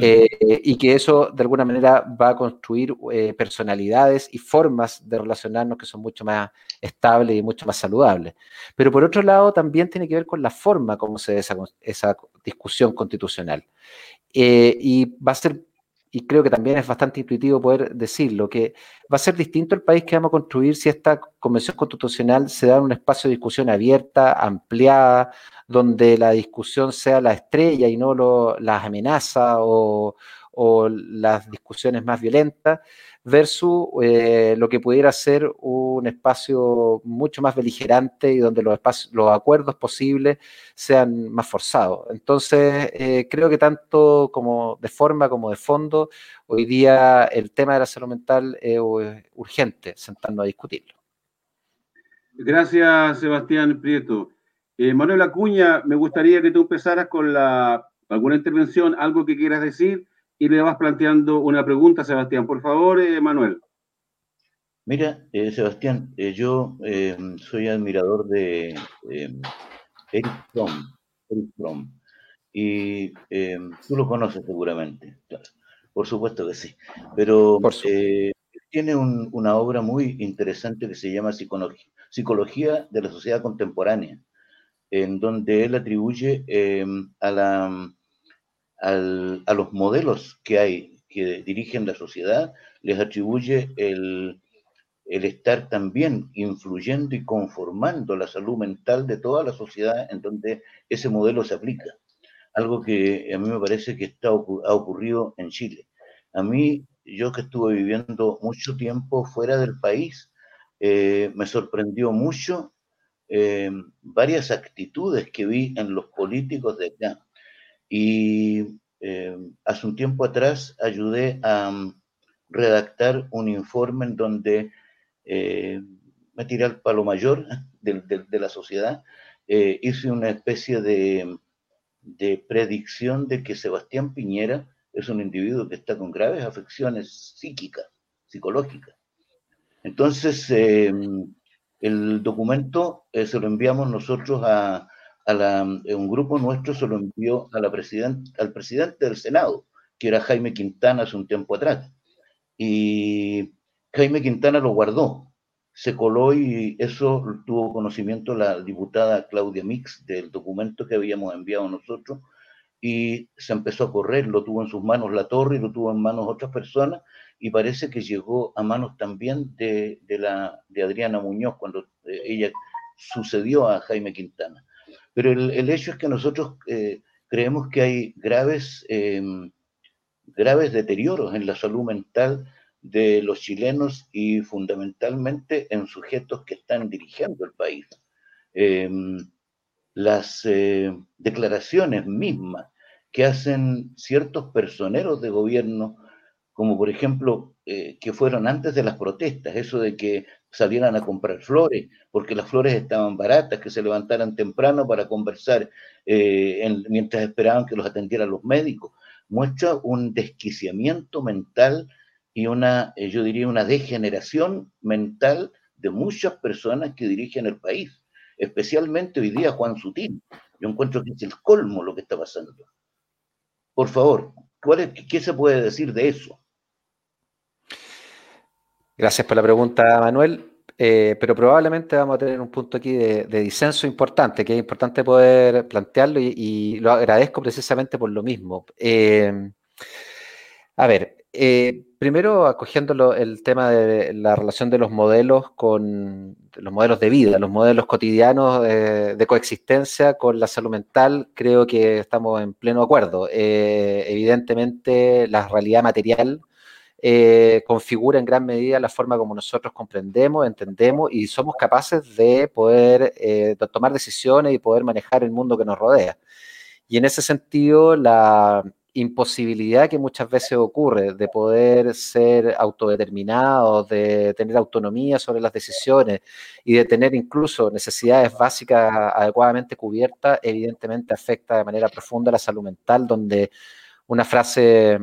eh, y que eso de alguna manera va a construir eh, personalidades y formas de relacionarnos que son mucho más estables y mucho más saludables. Pero por otro lado también tiene que ver con la forma como se da esa, esa discusión constitucional. y va a ser y creo que también es bastante intuitivo poder decirlo, que va a ser distinto el país que vamos a construir si esta convención constitucional se da en un espacio de discusión abierta, ampliada, donde la discusión sea la estrella y no las amenazas o, las discusiones más violentas, versus eh, lo que pudiera ser un espacio mucho más beligerante y donde los, acuerdos posibles sean más forzados. Entonces, eh, creo que tanto como de forma como de fondo, hoy día el tema de la salud mental es urgente, sentarnos a discutirlo. Gracias, Sebastián Prieto. Eh, Manuel Acuña, me gustaría que tú empezaras con alguna intervención, algo que quieras decir, y le vas planteando una pregunta, Sebastián. Por favor, eh, Manuel. Mira, eh, Sebastián, yo soy admirador de Eric Fromm, y tú lo conoces seguramente, por supuesto que sí, pero tiene una obra muy interesante que se llama Psicología de la Sociedad Contemporánea en donde él atribuye eh, a, la, a los modelos que hay que dirigen la sociedad, les atribuye el, estar también influyendo y conformando la salud mental de toda la sociedad en donde ese modelo se aplica. Algo que a mí me parece que está, ha ocurrido en Chile. A mí, yo que estuve viviendo mucho tiempo fuera del país, eh, me sorprendió mucho eh, varias actitudes que vi en los políticos de acá. Y eh, hace un tiempo atrás ayudé a mm, redactar un informe en donde eh, me tiré al palo mayor [laughs] de, la sociedad. hice una especie de, de predicción de que Sebastián Piñera es un individuo que está con graves afecciones psíquicas, psicológicas. Entonces, el documento eh, se lo enviamos nosotros a, eh, un grupo nuestro, se lo envió a la al presidente del Senado, que era Jaime Quintana hace un tiempo atrás. Y Jaime Quintana lo guardó, se coló y eso tuvo conocimiento la diputada Claudia Mix del documento que habíamos enviado nosotros y se empezó a correr, lo tuvo en sus manos la torre y lo tuvo en manos otras personas y parece que llegó a manos también de, de Adriana Muñoz cuando eh, ella sucedió a Jaime Quintana. Pero el, hecho es que nosotros eh, creemos que hay graves, em, graves deterioros en la salud mental de los chilenos y fundamentalmente en sujetos que están dirigiendo el país. Em, las eh, declaraciones mismas que hacen ciertos personeros de gobierno como por ejemplo eh, que fueron antes de las protestas, eso de que salieran a comprar flores, porque las flores estaban baratas, que se levantaran temprano para conversar eh, mientras esperaban que los atendieran los médicos, muestra un desquiciamiento mental y una, eh, yo diría, una degeneración mental de muchas personas que dirigen el país, especialmente hoy día Juan Sutil. Yo encuentro que es el colmo lo que está pasando. Por favor, ¿qué se puede decir de eso? Gracias por la pregunta, Manuel. Eh, pero probablemente vamos a tener un punto aquí de, disenso importante, que es importante poder plantearlo y, lo agradezco precisamente por lo mismo. Eh, a ver, eh, primero acogiendo el tema de la relación de los modelos con los modelos de vida, los modelos cotidianos de coexistencia con la salud mental, creo que estamos en pleno acuerdo. evidentemente, la realidad material eh, configura en gran medida la forma como nosotros comprendemos, entendemos y somos capaces de poder eh, tomar decisiones y poder manejar el mundo que nos rodea. Y en ese sentido, la imposibilidad que muchas veces ocurre de poder ser autodeterminados, de tener autonomía sobre las decisiones y de tener incluso necesidades básicas adecuadamente cubiertas, evidentemente afecta de manera profunda la salud mental, donde una frase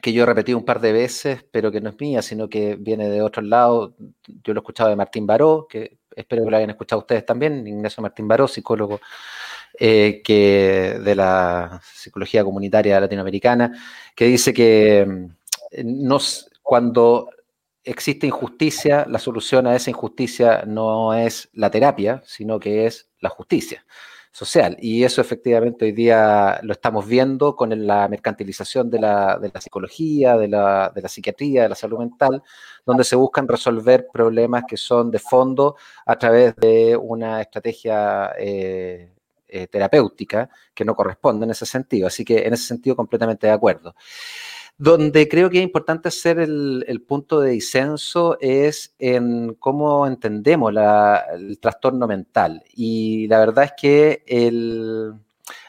que yo he repetido un par de veces, pero que no es mía, sino que viene de otro lado. Yo lo he escuchado de Martín Baró, que espero que lo hayan escuchado ustedes también, Ignacio Martín Baró, psicólogo eh, que de la psicología comunitaria latinoamericana, que dice que mm, nos, cuando existe injusticia, la solución a esa injusticia no es la terapia, sino que es la justicia social. Y eso efectivamente hoy día lo estamos viendo con la mercantilización de la, psicología, de la, psiquiatría, de la salud mental, donde se buscan resolver problemas que son de fondo a través de una estrategia eh, eh, terapéutica que no corresponde en ese sentido. Así que en ese sentido completamente de acuerdo. Donde creo que es importante hacer el, punto de disenso es en cómo entendemos el trastorno mental. Y la verdad es que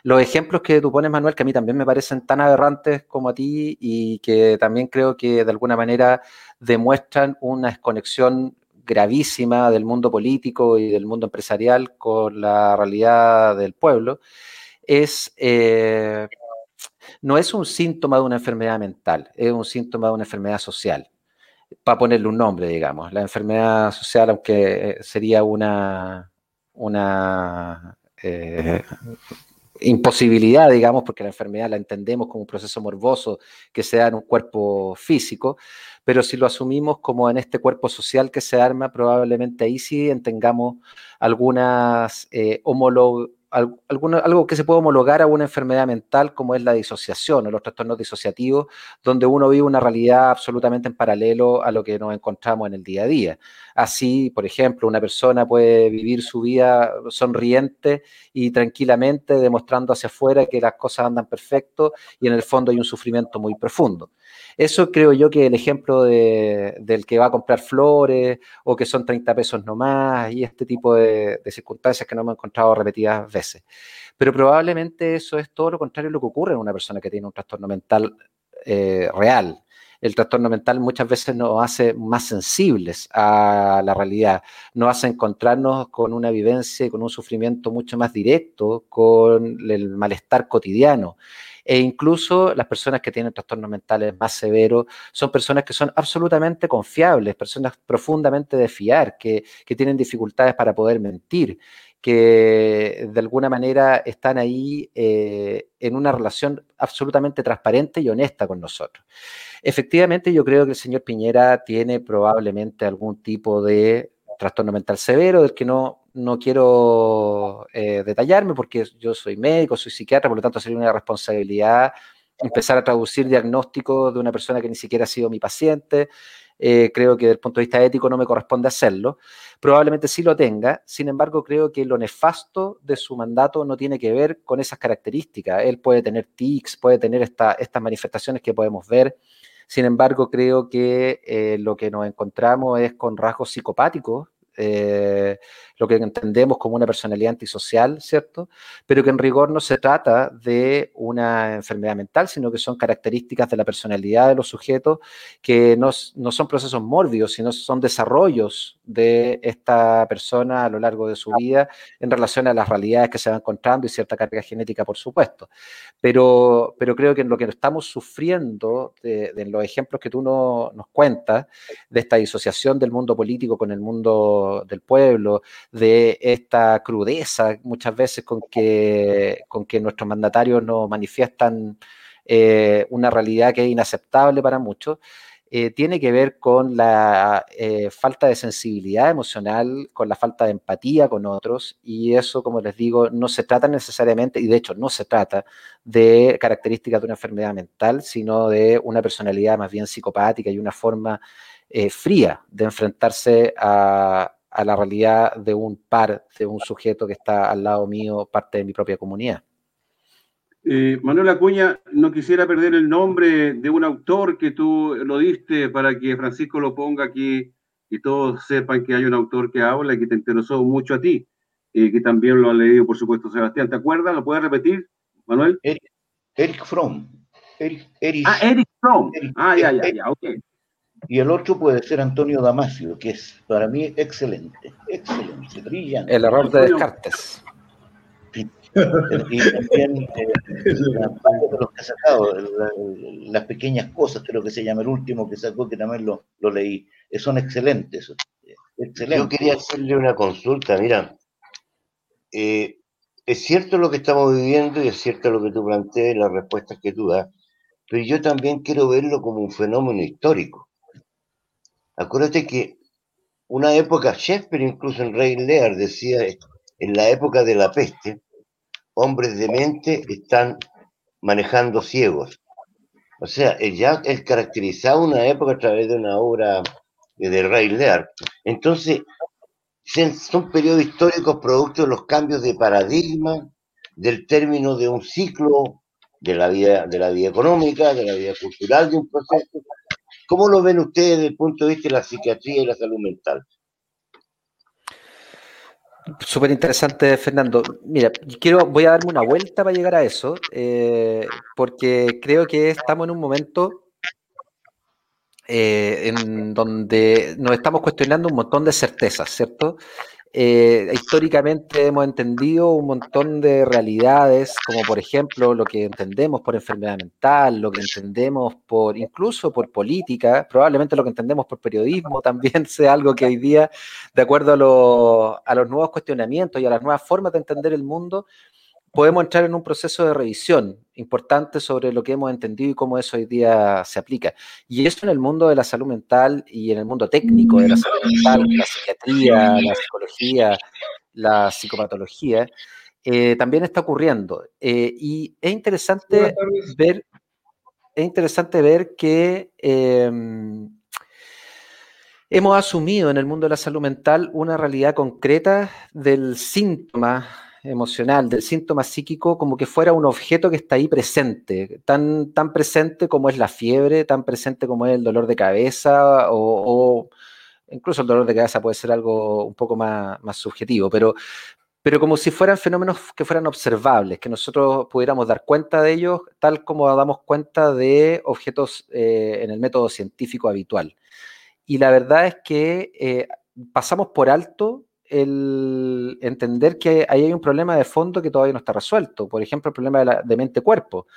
los ejemplos que tú pones, Manuel, que a mí también me parecen tan aberrantes como a ti y que también creo que de alguna manera demuestran una desconexión gravísima del mundo político y del mundo empresarial con la realidad del pueblo, es, eh, no es un síntoma de una enfermedad mental, es un síntoma de una enfermedad social, para ponerle un nombre, digamos. La enfermedad social, aunque sería una, una eh, imposibilidad, digamos, porque la enfermedad la entendemos como un proceso morboso que se da en un cuerpo físico, pero si lo asumimos como en este cuerpo social que se arma, probablemente ahí sí tengamos algunas eh, algo que se puede homologar a una enfermedad mental como es la disociación o los trastornos disociativos, donde uno vive una realidad absolutamente en paralelo a lo que nos encontramos en el día a día. Así, por ejemplo, una persona puede vivir su vida sonriente y tranquilamente, demostrando hacia afuera que las cosas andan perfecto y en el fondo hay un sufrimiento muy profundo. Eso creo yo que el ejemplo del que va a comprar flores o que son 30 pesos nomás y este tipo de, circunstancias que no hemos encontrado repetidas veces. Pero probablemente eso es todo lo contrario de lo que ocurre en una persona que tiene un trastorno mental eh, real. El trastorno mental muchas veces nos hace más sensibles a la realidad, nos hace encontrarnos con una vivencia y con un sufrimiento mucho más directo, con el malestar cotidiano e incluso las personas que tienen trastornos mentales más severos son personas que son absolutamente confiables, personas profundamente de fiar, que, tienen dificultades para poder mentir, que de alguna manera están ahí eh, en una relación absolutamente transparente y honesta con nosotros. Efectivamente, yo creo que el señor Piñera tiene probablemente algún tipo de trastorno mental severo del que no, no quiero eh, detallarme porque yo soy médico, soy psiquiatra, por lo tanto sería una responsabilidad empezar a traducir diagnósticos de una persona que ni siquiera ha sido mi paciente. Eh, creo que desde el punto de vista ético no me corresponde hacerlo. Probablemente sí lo tenga, sin embargo creo que lo nefasto de su mandato no tiene que ver con esas características. Él puede tener tics, puede tener estas manifestaciones que podemos ver. Sin embargo, creo que eh, lo que nos encontramos es con rasgos psicopáticos eh, lo que entendemos como una personalidad antisocial, ¿cierto? Pero que en rigor no se trata de una enfermedad mental, sino que son características de la personalidad de los sujetos que no, no son procesos mórbidos, sino son desarrollos de esta persona a lo largo de su vida en relación a las realidades que se va encontrando y cierta carga genética, por supuesto. Pero, pero creo que en lo que estamos sufriendo, de, los ejemplos que tú no, nos cuentas, de esta disociación del mundo político con el mundo del pueblo, de esta crudeza muchas veces con que, con que nuestros mandatarios nos manifiestan eh, una realidad que es inaceptable para muchos, eh, tiene que ver con la eh, falta de sensibilidad emocional, con la falta de empatía con otros, y eso, como les digo, no se trata necesariamente, y de hecho no se trata de características de una enfermedad mental, sino de una personalidad más bien psicopática y una forma fría de enfrentarse a, a la realidad de un par, de un sujeto que está al lado mío, parte de mi propia comunidad. Eh, Manuel Acuña, no quisiera perder el nombre de un autor que tú lo diste para que Francisco lo ponga aquí y todos sepan que hay un autor que habla y que te interesó mucho a ti, y eh, que también lo ha leído, por supuesto, Sebastián. ¿Te acuerdas? ¿Lo puedes repetir, Manuel? Eric, Fromm. Eric, ah, Eric Fromm. ah, ya, ya, ya, ok. Y el otro puede ser Antonio Damasio, que es para mí excelente, excelente, brillante. El error de Descartes. Y también eh, [laughs] los que ha sacado, las pequeñas cosas, creo que se llama el último que sacó, que también lo, lo leí. Son excelentes. Yo quería hacerle una consulta, mira. Eh, es cierto lo que estamos viviendo y es cierto lo que tú planteas y las respuestas que tú das, pero yo también quiero verlo como un fenómeno histórico. Acuérdate que una época, Shakespeare incluso en Rey Lear decía, en la época de la peste, hombres de mente están manejando ciegos. O sea, ya él caracterizaba una época a través de una obra de Rey Lear. Entonces, son periodos históricos producto de los cambios de paradigma, del término de un ciclo de la vida, de la vida económica, de la vida cultural de un proceso. ¿Cómo lo ven ustedes desde el punto de vista de la psiquiatría y la salud mental? Súper interesante, Fernando. Mira, quiero, voy a darme una vuelta para llegar a eso, eh, porque creo que estamos en un momento eh, en donde nos estamos cuestionando un montón de certezas, ¿cierto? Eh, históricamente hemos entendido un montón de realidades, como por ejemplo lo que entendemos por enfermedad mental, lo que entendemos por incluso por política, probablemente lo que entendemos por periodismo [laughs] también sea algo que hoy día, de acuerdo a, a los nuevos cuestionamientos y a las nuevas formas de entender el mundo, podemos entrar en un proceso de revisión importante sobre lo que hemos entendido y cómo eso hoy día se aplica. Y eso en el mundo de la salud mental y en el mundo técnico de la salud mental, la psiquiatría, la psicología, la psicopatología, eh, también está ocurriendo. Eh, y es interesante ver, es interesante ver que em, hemos asumido en el mundo de la salud mental una realidad concreta del síntoma emocional, del síntoma psíquico, como que fuera un objeto que está ahí presente, tan, tan presente como es la fiebre, tan presente como es el dolor de cabeza, o, incluso el dolor de cabeza puede ser algo un poco más, más subjetivo, pero, pero como si fueran fenómenos que fueran observables, que nosotros pudiéramos dar cuenta de ellos, tal como damos cuenta de objetos eh, en el método científico habitual. Y la verdad es que eh, pasamos por alto el entender que ahí hay un problema de fondo que todavía no está resuelto. Por ejemplo, el problema de, mente-cuerpo.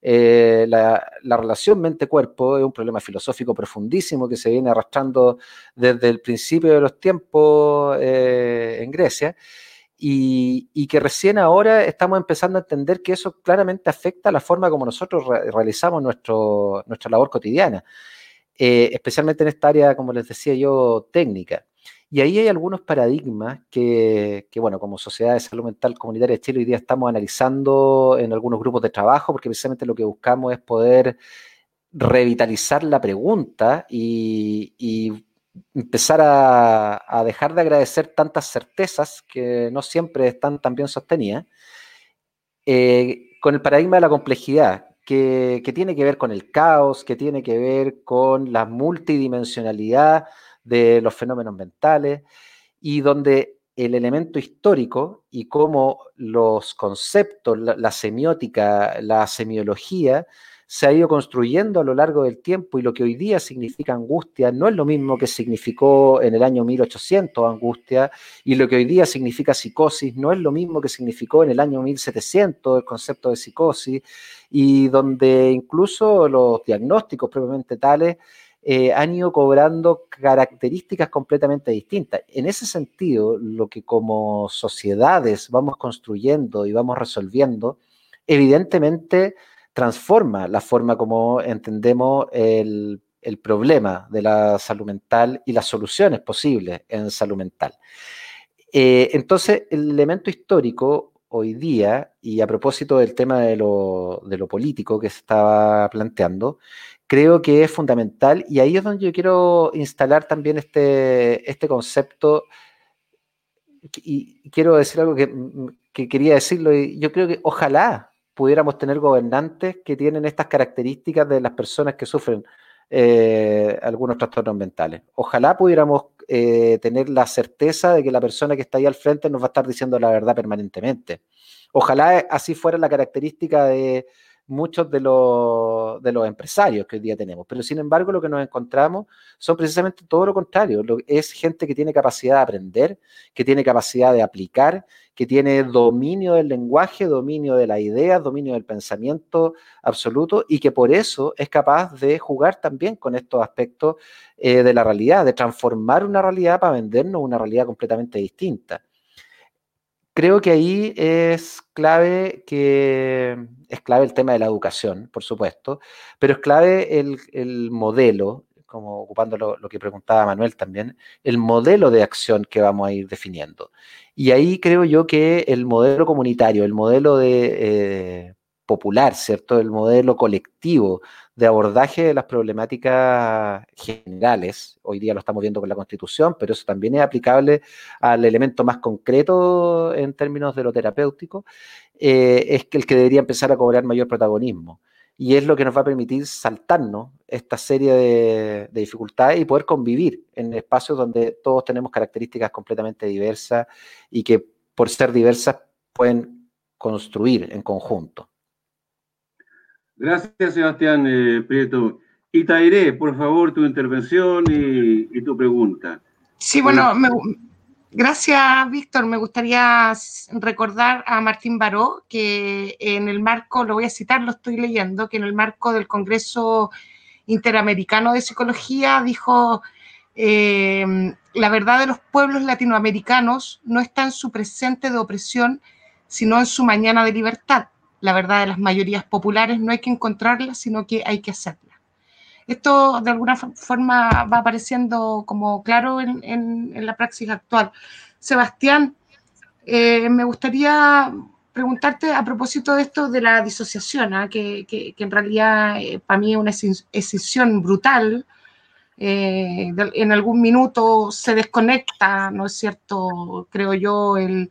Eh, la, relación mente-cuerpo es un problema filosófico profundísimo que se viene arrastrando desde el principio de los tiempos eh, en Grecia y, que recién ahora estamos empezando a entender que eso claramente afecta la forma como nosotros realizamos nuestro, nuestra labor cotidiana, eh, especialmente en esta área, como les decía yo, técnica. Y ahí hay algunos paradigmas que, bueno, como Sociedad de Salud Mental Comunitaria de Chile hoy día estamos analizando en algunos grupos de trabajo, porque precisamente lo que buscamos es poder revitalizar la pregunta y, empezar a, dejar de agradecer tantas certezas que no siempre están tan bien sostenidas, eh, con el paradigma de la complejidad, que, que tiene que ver con el caos, que tiene que ver con la multidimensionalidad de los fenómenos mentales y donde el elemento histórico y cómo los conceptos, la, semiótica, la semiología, se ha ido construyendo a lo largo del tiempo y lo que hoy día significa angustia no es lo mismo que significó en el año 1800 angustia y lo que hoy día significa psicosis no es lo mismo que significó en el año 1700 el concepto de psicosis y donde incluso los diagnósticos propiamente tales eh, han ido cobrando características completamente distintas. En ese sentido, lo que como sociedades vamos construyendo y vamos resolviendo, evidentemente transforma la forma como entendemos el, problema de la salud mental y las soluciones posibles en salud mental. Eh, entonces, el elemento histórico hoy día, y a propósito del tema de lo, de lo político que se estaba planteando, creo que es fundamental y ahí es donde yo quiero instalar también este, este concepto y quiero decir algo que, que quería decirlo y yo creo que ojalá pudiéramos tener gobernantes que tienen estas características de las personas que sufren eh, algunos trastornos mentales. Ojalá pudiéramos eh, tener la certeza de que la persona que está ahí al frente nos va a estar diciendo la verdad permanentemente. Ojalá así fuera la característica de, muchos de los, de los empresarios que hoy día tenemos. Pero sin embargo, lo que nos encontramos son precisamente todo lo contrario. es gente que tiene capacidad de aprender, que tiene capacidad de aplicar, que tiene dominio del lenguaje, dominio de la idea, dominio del pensamiento absoluto y que por eso es capaz de jugar también con estos aspectos eh, de la realidad, de transformar una realidad para vendernos una realidad completamente distinta creo que ahí es clave que es clave el tema de la educación, por supuesto, pero es clave el, modelo, como ocupando lo, que preguntaba Manuel también, el modelo de acción que vamos a ir definiendo. Y ahí creo yo que el modelo comunitario, el modelo de, eh, popular, ¿cierto? El modelo colectivo de abordaje de las problemáticas generales. Hoy día lo estamos viendo con la Constitución, pero eso también es aplicable al elemento más concreto en términos de lo terapéutico, eh, es que el que debería empezar a cobrar mayor protagonismo. Y es lo que nos va a permitir saltarnos esta serie de, de dificultades y poder convivir en espacios donde todos tenemos características completamente diversas y que por ser diversas pueden construir en conjunto. Gracias, Sebastián eh, Prieto. Itairé, por favor, tu intervención y, tu pregunta. Sí, bueno, gracias, Víctor. Me gustaría recordar a Martín Baró que en el marco, lo voy a citar, lo estoy leyendo, que en el marco del Congreso Interamericano de Psicología dijo, eh, la verdad de los pueblos latinoamericanos no está en su presente de opresión, sino en su mañana de libertad la verdad de las mayorías populares no hay que encontrarla, sino que hay que hacerla. Esto de alguna forma va apareciendo como claro en, la praxis actual. Sebastián, eh, me gustaría preguntarte a propósito de esto de la disociación, ¿ah? que, en realidad eh, para mí es una escisión brutal. Eh, en algún minuto se desconecta, ¿no es cierto? Creo yo, el,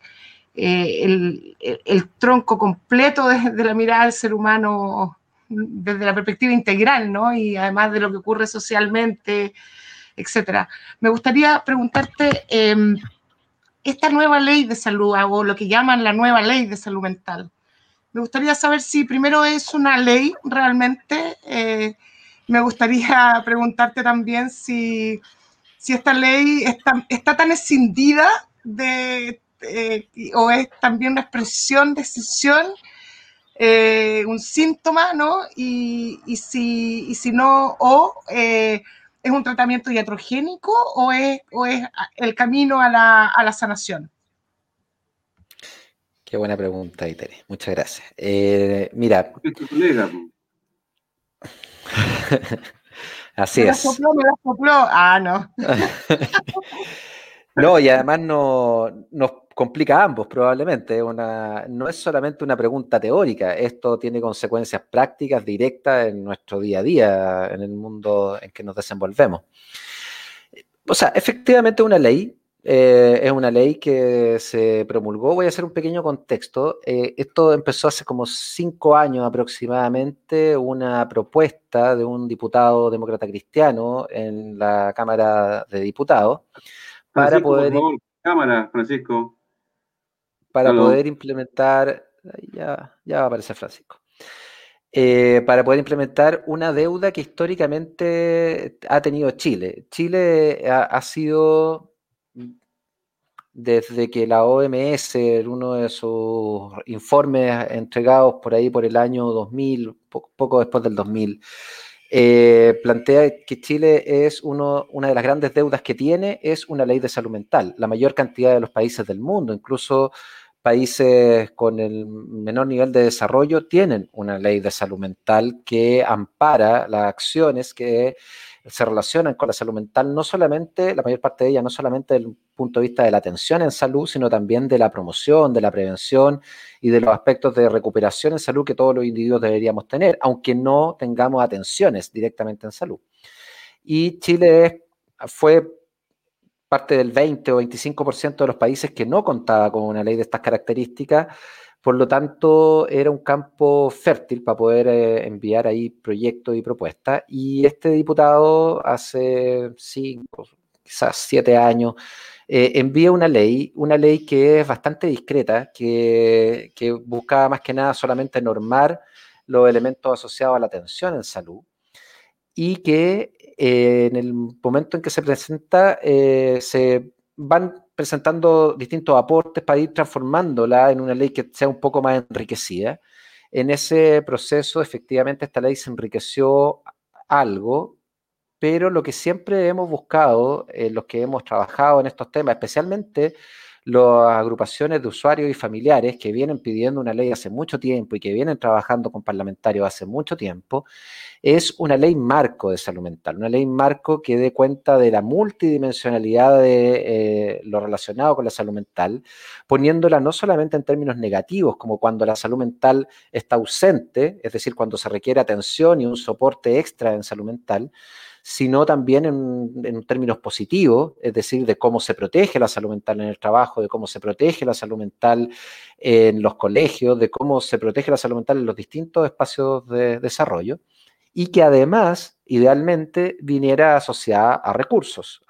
eh, el, tronco completo de, la mirada del ser humano desde la perspectiva integral, ¿no? Y además de lo que ocurre socialmente, etcétera. Me gustaría preguntarte, em, esta nueva ley de salud, o lo que llaman la nueva ley de salud mental, me gustaría saber si primero es una ley realmente, eh, me gustaría [laughs] preguntarte también si, si esta ley está, está tan escindida de eh, o es también una expresión de decisión, eh, un síntoma, ¿no? Y, si, si no, o eh, es un tratamiento iatrogénico o es, o es el camino a la, sanación. Qué buena pregunta, Itere. Muchas gracias. mira. [laughs] Así es. me Ah, no. [laughs] no, y además no, nos complica a ambos probablemente. Una, no es solamente una pregunta teórica, esto tiene consecuencias prácticas directas en nuestro día a día, en el mundo en que nos desenvolvemos. O sea, efectivamente una ley, eh, es una ley que se promulgó. Voy a hacer un pequeño contexto. Eh, esto empezó hace como cinco años aproximadamente, una propuesta de un diputado demócrata cristiano en la Cámara de Diputados para poder... cámara, Francisco para poder implementar, ya, ya va a aparecer Francisco, eh, para poder implementar una deuda que históricamente ha tenido Chile. Chile ha, sido, desde que la OMS, en uno de sus informes entregados por ahí por el año 2000, poco, después del 2000, eh, plantea que Chile es uno, una de las grandes deudas que tiene, es una ley de salud mental. La mayor cantidad de los países del mundo, incluso países con el menor nivel de desarrollo tienen una ley de salud mental que ampara las acciones que se relacionan con la salud mental, no solamente, la mayor parte de ellas, no solamente desde el punto de vista de la atención en salud, sino también de la promoción, de la prevención y de los aspectos de recuperación en salud que todos los individuos deberíamos tener, aunque no tengamos atenciones directamente en salud. Y Chile fue parte del 20 o 25% de los países que no contaba con una ley de estas características. Por lo tanto, era un campo fértil para poder eh, enviar ahí proyectos y propuestas. Y este diputado hace cinco, quizás siete años, eh, envía una ley, una ley que es bastante discreta, que, que buscaba más que nada solamente normar los elementos asociados a la atención en salud y que eh, en el momento en que se presenta, eh, se van presentando distintos aportes para ir transformándola en una ley que sea un poco más enriquecida. En ese proceso, efectivamente, esta ley se enriqueció algo, pero lo que siempre hemos buscado, los que hemos trabajado en estos temas, especialmente las agrupaciones de usuarios y familiares que vienen pidiendo una ley hace mucho tiempo y que vienen trabajando con parlamentarios hace mucho tiempo, es una ley marco de salud mental, una ley marco que dé cuenta de la multidimensionalidad de eh, lo relacionado con la salud mental, poniéndola no solamente en términos negativos, como cuando la salud mental está ausente, es decir, cuando se requiere atención y un soporte extra en salud mental, sino también en, términos positivos, es decir, de cómo se protege la salud mental en el trabajo, de cómo se protege la salud mental en los colegios, de cómo se protege la salud mental en los distintos espacios de desarrollo, y que además, idealmente, viniera asociada a recursos.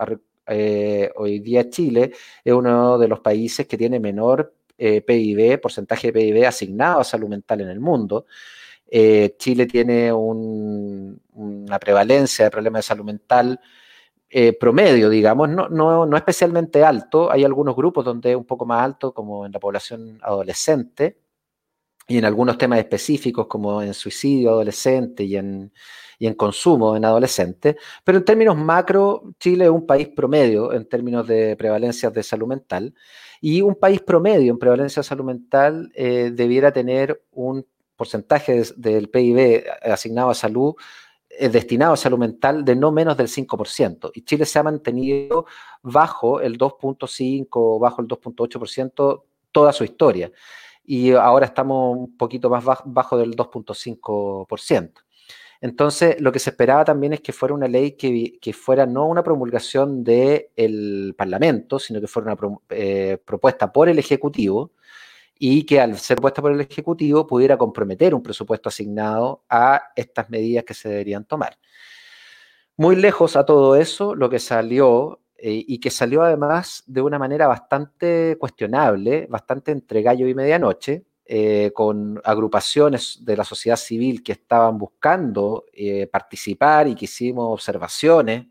Eh, hoy día Chile es uno de los países que tiene menor eh, PIB, porcentaje de PIB asignado a salud mental en el mundo. Eh, Chile tiene una prevalencia de problemas de salud mental eh, promedio, digamos, no, no, especialmente alto. Hay algunos grupos donde es un poco más alto, como en la población adolescente, y en algunos temas específicos, como en suicidio adolescente y en, y en consumo en adolescentes. Pero en términos macro, Chile es un país promedio en términos de prevalencia de salud mental. Y un país promedio en prevalencia de salud mental eh, debiera tener un porcentaje del PIB asignado a salud eh, destinado a salud mental de no menos del 5%. Y Chile se ha mantenido bajo el 2.5, bajo el 2.8% toda su historia. Y ahora estamos un poquito más bajo, del 2.5%. Entonces, lo que se esperaba también es que fuera una ley que, que fuera no una promulgación del Parlamento, sino que fuera una eh, propuesta por el Ejecutivo, y que al ser puesta por el Ejecutivo pudiera comprometer un presupuesto asignado a estas medidas que se deberían tomar. Muy lejos a todo eso, lo que salió eh, y que salió además de una manera bastante cuestionable, bastante entre gallo y medianoche, eh, con agrupaciones de la sociedad civil que estaban buscando eh, participar y que hicimos observaciones,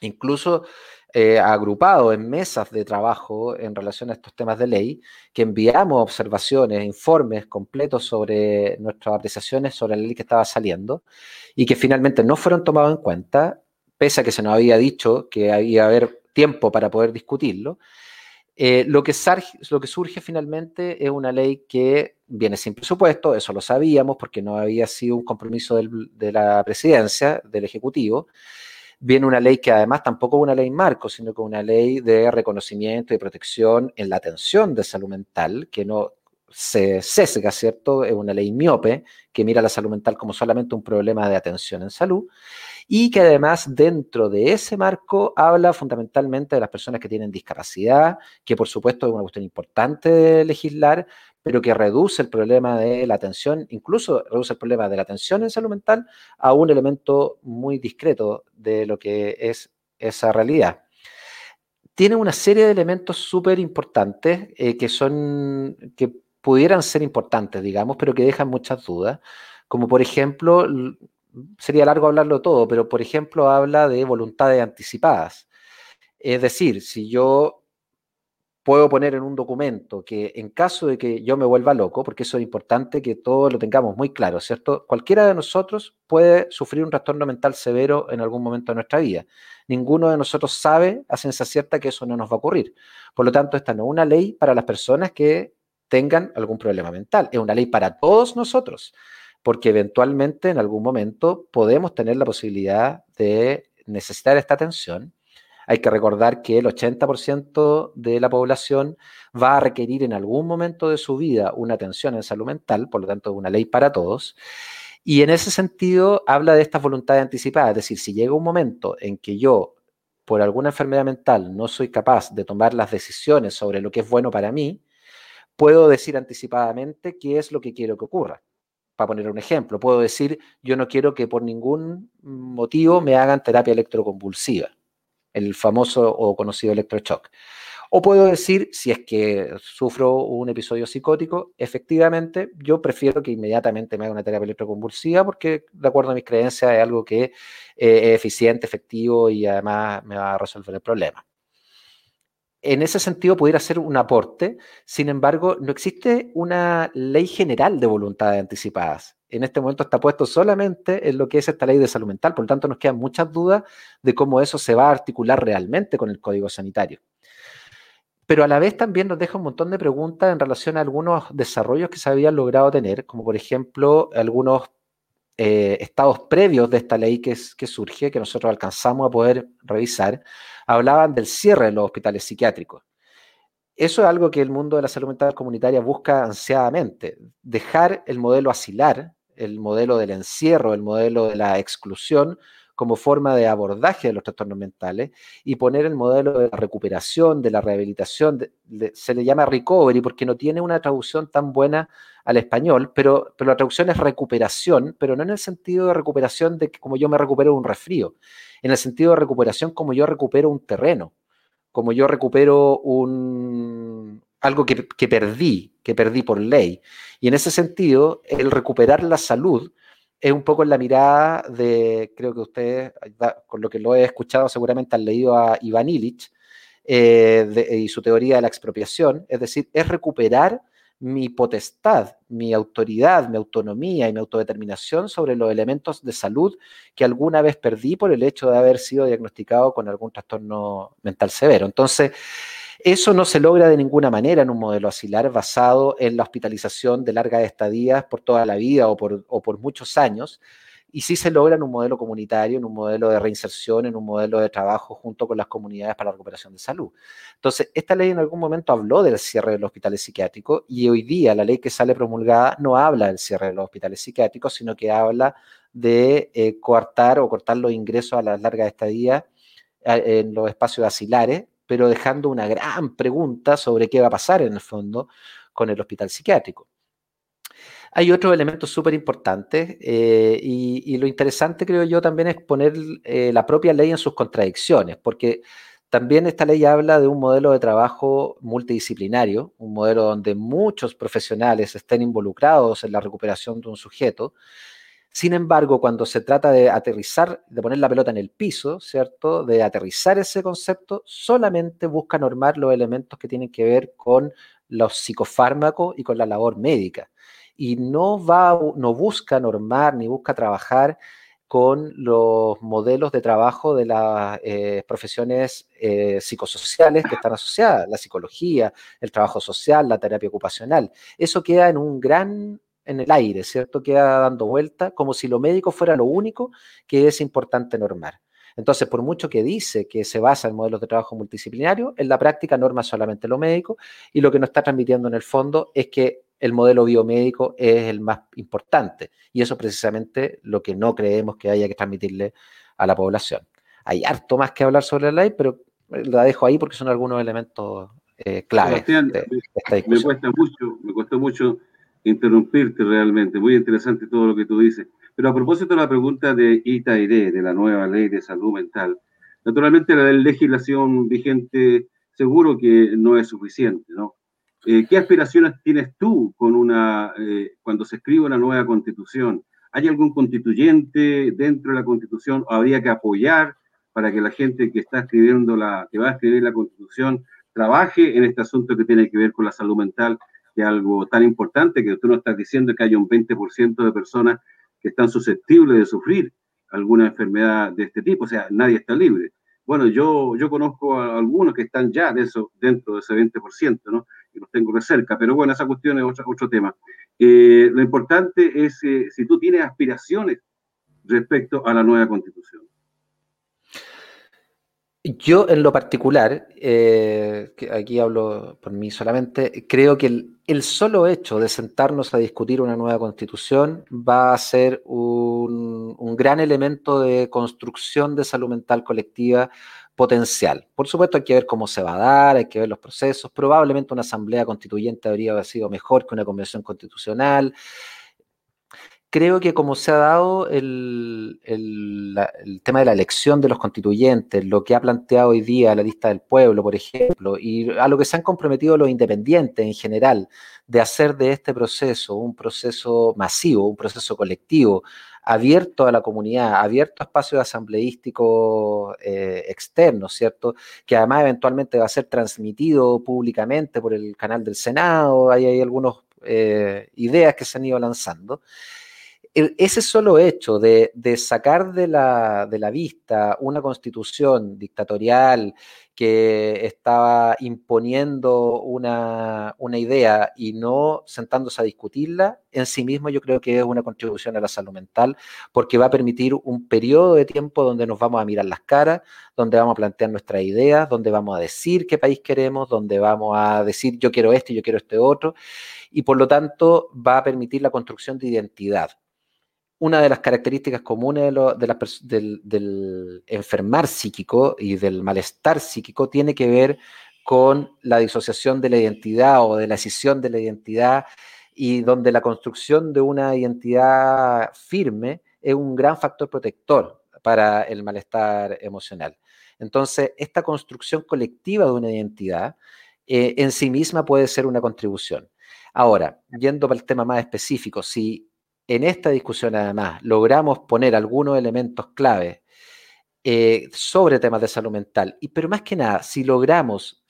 incluso eh, agrupado en mesas de trabajo en relación a estos temas de ley, que enviamos observaciones, informes completos sobre nuestras apreciaciones sobre la ley que estaba saliendo y que finalmente no fueron tomados en cuenta, pese a que se nos había dicho que había haber tiempo para poder discutirlo. Eh, lo, que lo que surge finalmente es una ley que viene sin presupuesto, eso lo sabíamos porque no había sido un compromiso de la presidencia, del Ejecutivo, viene una ley que además tampoco es una ley marco, sino que una ley de reconocimiento y protección en la atención de salud mental, que no se sesga, ¿cierto? Es una ley miope que mira la salud mental como solamente un problema de atención en salud y que además dentro de ese marco habla fundamentalmente de las personas que tienen discapacidad, que por supuesto es una cuestión importante de legislar, pero que reduce el problema de la atención, incluso reduce el problema de la atención en salud mental a un elemento muy discreto de lo que es esa realidad. Tiene una serie de elementos súper importantes eh, que son, que pudieran ser importantes, digamos, pero que dejan muchas dudas, como por ejemplo, sería largo hablarlo todo, pero por ejemplo habla de voluntades anticipadas. Es decir, si yo puedo poner en un documento que en caso de que yo me vuelva loco, porque eso es importante que todos lo tengamos muy claro, ¿cierto? Cualquiera de nosotros puede sufrir un trastorno mental severo en algún momento de nuestra vida. Ninguno de nosotros sabe a ciencia cierta que eso no nos va a ocurrir. Por lo tanto, esta no es una ley para las personas que tengan algún problema mental, es una ley para todos nosotros, porque eventualmente en algún momento podemos tener la posibilidad de necesitar esta atención hay que recordar que el 80% de la población va a requerir en algún momento de su vida una atención en salud mental, por lo tanto, una ley para todos. Y en ese sentido habla de estas voluntades anticipadas, es decir, si llega un momento en que yo, por alguna enfermedad mental, no soy capaz de tomar las decisiones sobre lo que es bueno para mí, puedo decir anticipadamente qué es lo que quiero que ocurra. Para poner un ejemplo, puedo decir, yo no quiero que por ningún motivo me hagan terapia electroconvulsiva el famoso o conocido electroshock. O puedo decir, si es que sufro un episodio psicótico, efectivamente, yo prefiero que inmediatamente me haga una terapia electroconvulsiva porque, de acuerdo a mis creencias, es algo que eh, es eficiente, efectivo y además me va a resolver el problema. En ese sentido, pudiera ser un aporte, sin embargo, no existe una ley general de voluntades anticipadas en este momento está puesto solamente en lo que es esta ley de salud mental. Por lo tanto, nos quedan muchas dudas de cómo eso se va a articular realmente con el código sanitario. pero a la vez también nos deja un montón de preguntas en relación a algunos desarrollos que se habían logrado tener, como por ejemplo algunos eh, estados previos de esta ley que, que surge, que nosotros alcanzamos a poder revisar, hablaban del cierre de los hospitales psiquiátricos. Eso es algo que el mundo de la salud mental comunitaria busca ansiadamente, dejar el modelo asilar, el modelo del encierro, el modelo de la exclusión, como forma de abordaje de los trastornos mentales y poner el modelo de la recuperación, de la rehabilitación, se le llama recovery porque no tiene una traducción tan buena al español, pero, pero la traducción es recuperación, pero no en el sentido de recuperación de que como yo me recupero un resfrío, en el sentido de recuperación como yo recupero un terreno, como yo recupero un, algo que, que, perdí, que perdí por ley. Y en ese sentido, el recuperar la salud es un poco en la mirada de, creo que ustedes, con lo que lo he escuchado, seguramente han leído a Iván Illich eh, y su teoría de la expropiación, es decir, es recuperar mi potestad, mi autoridad, mi autonomía y mi autodeterminación sobre los elementos de salud que alguna vez perdí por el hecho de haber sido diagnosticado con algún trastorno mental severo. Entonces, eso no se logra de ninguna manera en un modelo asilar basado en la hospitalización de largas estadías por toda la vida o por, muchos años, y sí se logra en un modelo comunitario, en un modelo de reinserción, en un modelo de trabajo junto con las comunidades para la recuperación de salud. Entonces, esta ley en algún momento habló del cierre de los hospitales psiquiátricos y hoy día la ley que sale promulgada no habla del cierre de los hospitales psiquiátricos, sino que habla de eh, coartar o cortar los ingresos a las largas estadías eh, en los espacios asilares pero dejando una gran pregunta sobre qué va a pasar en el fondo con el hospital psiquiátrico. Hay otros elementos súper importantes eh, y, lo interesante creo yo también es poner eh, la propia ley en sus contradicciones, porque también esta ley habla de un modelo de trabajo multidisciplinario, un modelo donde muchos profesionales estén involucrados en la recuperación de un sujeto, sin embargo, cuando se trata de aterrizar, de poner la pelota en el piso, ¿cierto? De aterrizar ese concepto, solamente busca normar los elementos que tienen que ver con los psicofármacos y con la labor médica. Y no, va, no busca normar ni busca trabajar con los modelos de trabajo de las eh, profesiones eh, psicosociales que están asociadas, la psicología, el trabajo social, la terapia ocupacional. Eso queda en un gran en el aire, ¿cierto? Queda dando vuelta, como si lo médico fuera lo único que es importante normar. Entonces, por mucho que dice que se basa en modelos de trabajo multidisciplinario, en la práctica norma solamente lo médico y lo que nos está transmitiendo en el fondo es que el modelo biomédico es el más importante y eso es precisamente lo que no creemos que haya que transmitirle a la población. Hay harto más que hablar sobre la ley, pero la dejo ahí porque son algunos elementos eh, claves. me cuesta mucho, me cuesta mucho interrumpirte realmente. Muy interesante todo lo que tú dices. Pero a propósito de la pregunta de ITAIRE, de la nueva ley de salud mental, naturalmente la legislación vigente seguro que no es suficiente, ¿no? Eh, ¿Qué aspiraciones tienes tú con una, eh, cuando se escribe una nueva constitución? ¿Hay algún constituyente dentro de la constitución o habría que apoyar para que la gente que está escribiendo la, que va a escribir la constitución trabaje en este asunto que tiene que ver con la salud mental que algo tan importante que tú no estás diciendo que hay un 20% de personas que están susceptibles de sufrir alguna enfermedad de este tipo, o sea, nadie está libre. Bueno, yo, yo conozco a algunos que están ya de eso, dentro de ese 20%, ¿no? Y los tengo de cerca, pero bueno, esa cuestión es otro, otro tema. Eh, lo importante es eh, si tú tienes aspiraciones respecto a la nueva constitución. Yo en lo particular, eh, aquí hablo por mí solamente, creo que el, solo hecho de sentarnos a discutir una nueva constitución va a ser un, gran elemento de construcción de salud mental colectiva potencial. Por supuesto hay que ver cómo se va a dar, hay que ver los procesos, probablemente una asamblea constituyente habría sido mejor que una convención constitucional creo que como se ha dado el, tema de la elección de los constituyentes, lo que ha planteado hoy día la lista del pueblo, por ejemplo, y a lo que se han comprometido los independientes en general, de hacer de este proceso un proceso masivo, un proceso colectivo, abierto a la comunidad, abierto a espacios asambleísticos eh, externos, ¿cierto? Que además eventualmente va a ser transmitido públicamente por el canal del Senado, hay, algunas eh, ideas que se han ido lanzando ese solo hecho de, sacar de la, vista una constitución dictatorial que estaba imponiendo una, idea y no sentándose a discutirla, en sí mismo yo creo que es una contribución a la salud mental, porque va a permitir un periodo de tiempo donde nos vamos a mirar las caras, donde vamos a plantear nuestras ideas, donde vamos a decir qué país queremos, donde vamos a decir yo quiero este, yo quiero este otro, y por lo tanto va a permitir la construcción de identidad una de las características comunes del, enfermar psíquico y del malestar psíquico tiene que ver con la disociación de la identidad o de la escisión de la identidad y donde la construcción de una identidad firme es un gran factor protector para el malestar emocional. Entonces, esta construcción colectiva de una identidad eh, en sí misma puede ser una contribución. Ahora, yendo para el tema más específico, si en esta discusión además logramos poner algunos elementos clave eh, sobre temas de salud mental, y, pero más que nada, si logramos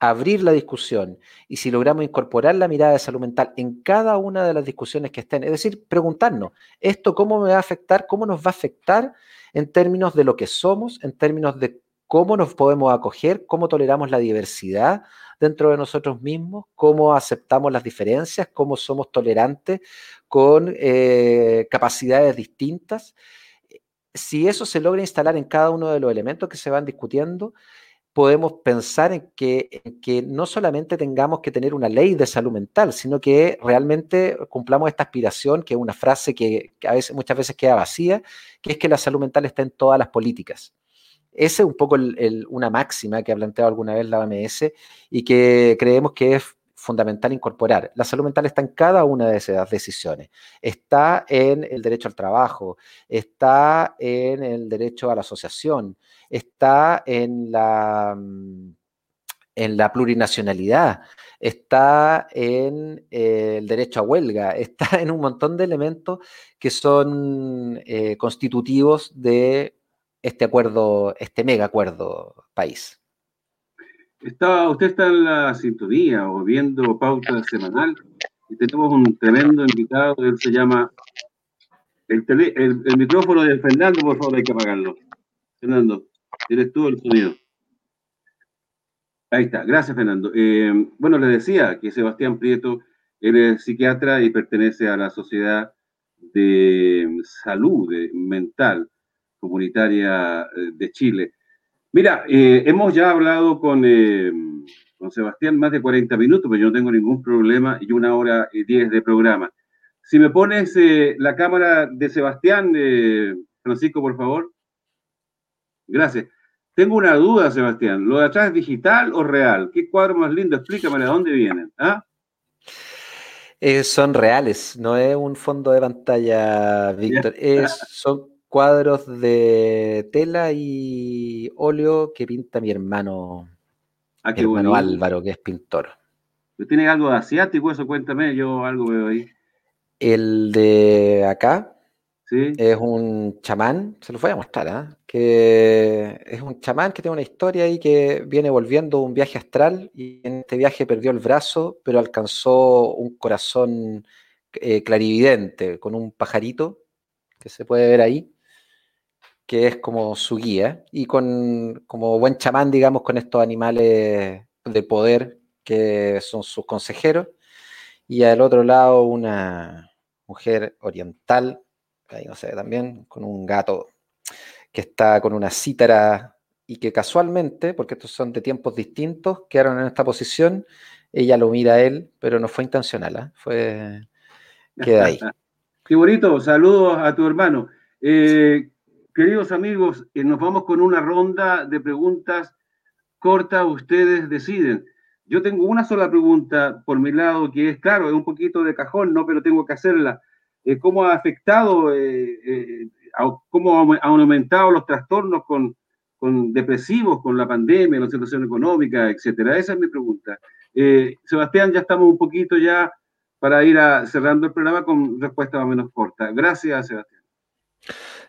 abrir la discusión y si logramos incorporar la mirada de salud mental en cada una de las discusiones que estén, es decir, preguntarnos, ¿esto cómo me va a afectar? ¿Cómo nos va a afectar en términos de lo que somos, en términos de cómo nos podemos acoger, cómo toleramos la diversidad dentro de nosotros mismos, cómo aceptamos las diferencias, cómo somos tolerantes con eh, capacidades distintas. Si eso se logra instalar en cada uno de los elementos que se van discutiendo, podemos pensar en que, que, no solamente tengamos que tener una ley de salud mental, sino que realmente cumplamos esta aspiración, que es una frase que, a veces, muchas veces queda vacía, que es que la salud mental está en todas las políticas. Esa es un poco una máxima que ha planteado alguna vez la OMS y que creemos que es fundamental incorporar. La salud mental está en cada una de esas decisiones. Está en el derecho al trabajo, está en el derecho a la asociación, está en la, en la plurinacionalidad, está en el derecho a huelga, [laughs] está en un montón de elementos que son eh, constitutivos de este acuerdo, este mega acuerdo país. Está, usted está en la sintonía o viendo pauta semanal y tenemos un tremendo invitado, él se llama el, el, micrófono de Fernando, por favor, hay que apagarlo. Fernando, eres tú el sonido. Ahí está, gracias Fernando. Eh, bueno, le decía que Sebastián Prieto, él es psiquiatra y pertenece a la Sociedad de Salud Mental Comunitaria eh, de Chile. Mira, eh, hemos ya hablado con, eh, con Sebastián más de 40 minutos, pero yo no tengo ningún problema y una hora y diez de programa. Si me pones la cámara de Sebastián, Francisco, por favor. Gracias. Tengo una duda, Sebastián. ¿Lo de atrás es digital o real? ¿Qué cuadro más lindo? Explícame de dónde vienen. ¿ah? son reales, no es un fondo de pantalla, Víctor. Son cuadros de tela y óleo que pinta mi hermano, ah, mi hermano Álvaro, que es pintor. ¿Tiene algo de asiático eso? Cuéntame, yo algo veo ahí. El de acá ¿Sí? es un chamán, se lo voy a mostrar, ¿ah? que es un chamán que tiene una historia ahí que viene volviendo un viaje astral y en este viaje perdió el brazo, pero alcanzó un corazón eh, clarividente con un pajarito que se puede ver ahí que es como su guía, y con como buen chamán, digamos, con estos animales de poder que son sus consejeros, y al otro lado una mujer oriental, ahí no sé, también con un gato que está con una cítara y que casualmente, porque estos son de tiempos distintos, quedaron en esta posición, ella lo mira a él, pero no fue intencional, ¿eh? fue queda ahí. [laughs] Bonito, saludos a tu hermano. Eh, Queridos amigos, eh, nos vamos con una ronda de preguntas cortas, ustedes deciden. Yo tengo una sola pregunta por mi lado, que es, claro, es un poquito de cajón, ¿no? Pero tengo que hacerla. Eh, ¿Cómo ha afectado, eh, cómo han aumentado los trastornos con, con, depresivos, con la pandemia, la situación económica, etcétera? Esa es mi pregunta. Sebastián, ya estamos un poquito ya para ir cerrando el programa con respuesta más o menos corta. Gracias, Sebastián.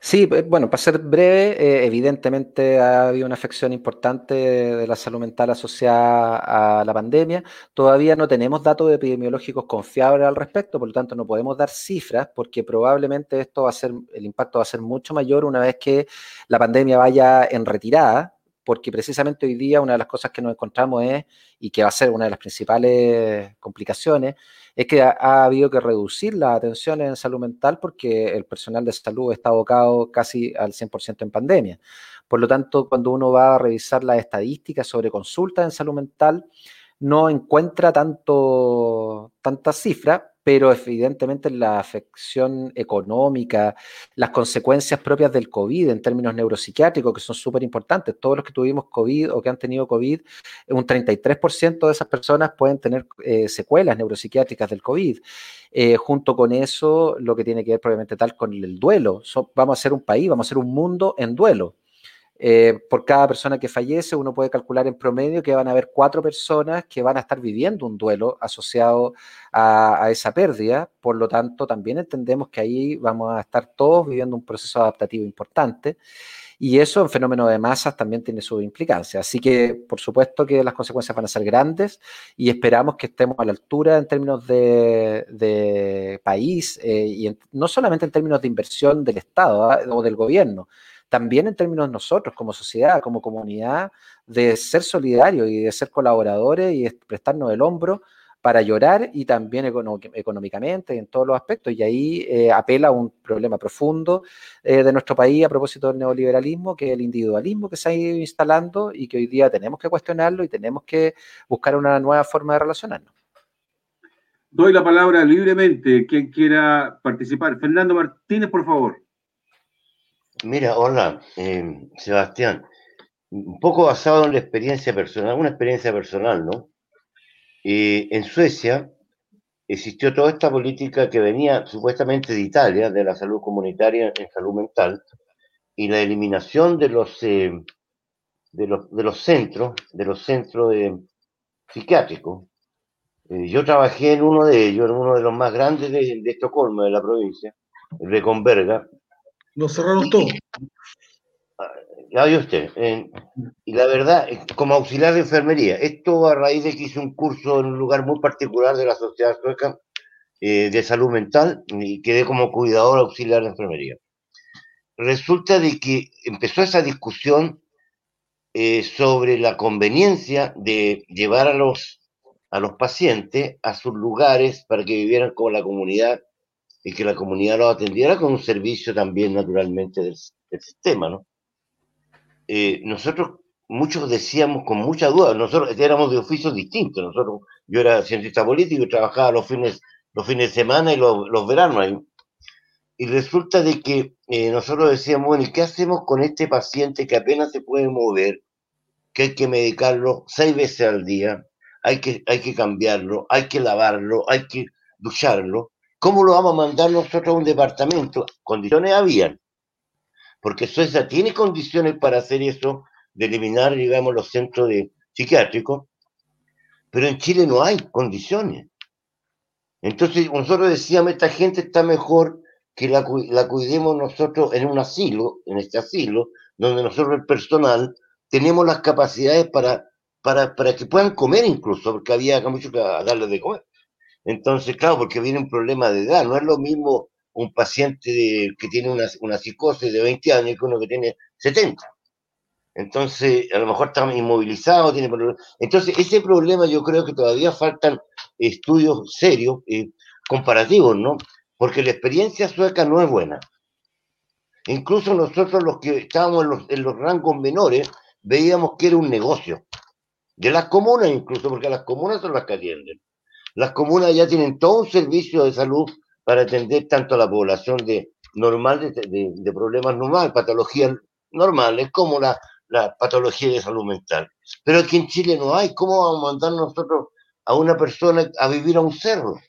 Sí, eh, bueno, para ser breve, eh, evidentemente ha habido una afección importante de, la salud mental asociada a la pandemia. Todavía no tenemos datos epidemiológicos confiables al respecto, por lo tanto no podemos dar cifras porque probablemente esto va a ser, el impacto va a ser mucho mayor una vez que la pandemia vaya en retirada, porque precisamente hoy día una de las cosas que nos encontramos es, y que va a ser una de las principales complicaciones, es que ha, habido que reducir la atención en salud mental porque el personal de salud está abocado casi al 100% en pandemia. Por lo tanto, cuando uno va a revisar las estadísticas sobre consultas en salud mental, no encuentra tanto, tantas cifras, pero evidentemente la afección económica, las consecuencias propias del COVID en términos neuropsiquiátricos, que son súper importantes. Todos los que tuvimos COVID o que han tenido COVID, un 33% de esas personas pueden tener eh, secuelas neuropsiquiátricas del COVID. Eh, junto con eso, lo que tiene que ver probablemente tal con el duelo. vamos a ser un país, vamos a ser un mundo en duelo. Eh, por cada persona que fallece, uno puede calcular en promedio que van a haber cuatro personas que van a estar viviendo un duelo asociado a, esa pérdida. Por lo tanto, también entendemos que ahí vamos a estar todos viviendo un proceso adaptativo importante. Y eso en fenómenos de masas también tiene su implicancia. Así que, por supuesto que las consecuencias van a ser grandes y esperamos que estemos a la altura en términos de, país eh, y no solamente en términos de inversión del Estado ¿ah? o del gobierno, también en términos nosotros como sociedad, como comunidad, de ser solidarios y de ser colaboradores y de prestarnos el hombro para llorar y también económicamente en todos los aspectos. Y ahí eh, apela a un problema profundo eh, de nuestro país a propósito del neoliberalismo, que es el individualismo que se ha ido instalando y que hoy día tenemos que cuestionarlo y tenemos que buscar una nueva forma de relacionarnos. Doy la palabra libremente. Quien quiera participar. Fernando Martínez, por favor. Mira, hola, eh, Sebastián. Un poco basado en la experiencia personal, una experiencia personal, ¿no? Eh, en Suecia existió toda esta política que venía supuestamente de Italia, de la salud comunitaria en salud mental, y la eliminación de los, eh, de los, de los centros, de los centros psiquiátricos. yo trabajé en uno de ellos, en uno de los más grandes de, de Estocolmo, de la provincia, el de Converga, lo cerraron todo. Ya usted. y la verdad, como auxiliar de enfermería, esto a raíz de que hice un curso en un lugar muy particular de la sociedad sueca eh, de salud mental y quedé como cuidador auxiliar de enfermería. Resulta de que empezó esa discusión eh, sobre la conveniencia de llevar a los, a los pacientes a sus lugares para que vivieran como la comunidad y que la comunidad lo atendiera con un servicio también naturalmente del, sistema, ¿no? Eh, nosotros, muchos decíamos con mucha duda, nosotros éramos de oficios distintos, nosotros, yo era cientista político y trabajaba los fines, los fines de semana y los, los veranos ahí. Y resulta de que eh, nosotros decíamos, bueno, ¿y qué hacemos con este paciente que apenas se puede mover, que hay que medicarlo seis veces al día, hay que, hay que cambiarlo, hay que lavarlo, hay que ducharlo? ¿Cómo lo vamos a mandar nosotros a un departamento? Condiciones habían, porque Suecia tiene condiciones para hacer eso, de eliminar, digamos, los centros de psiquiátricos, pero en Chile no hay condiciones. Entonces nosotros decíamos, esta gente está mejor que la, cuidemos nosotros en un asilo, en este asilo, donde nosotros el personal tenemos las capacidades para, para, para que puedan comer incluso, porque había mucho que darles de comer. Entonces, claro, porque viene un problema de edad. No es lo mismo un paciente que tiene una, una, psicosis de 20 años que uno que tiene 70. Entonces, a lo mejor está inmovilizado, tiene problemas. Entonces, ese problema yo creo que todavía faltan estudios serios, eh, comparativos, ¿no? Porque la experiencia sueca no es buena. Incluso nosotros los que estábamos en los, en los rangos menores, veíamos que era un negocio. De las comunas incluso, porque las comunas son las que atienden. Las comunas ya tienen todo un servicio de salud para atender tanto a la población de normal, de, problemas normales, patologías normales, como la, patología de salud mental. Pero aquí en Chile no hay. ¿Cómo vamos a mandar nosotros a una persona a vivir a un cerro?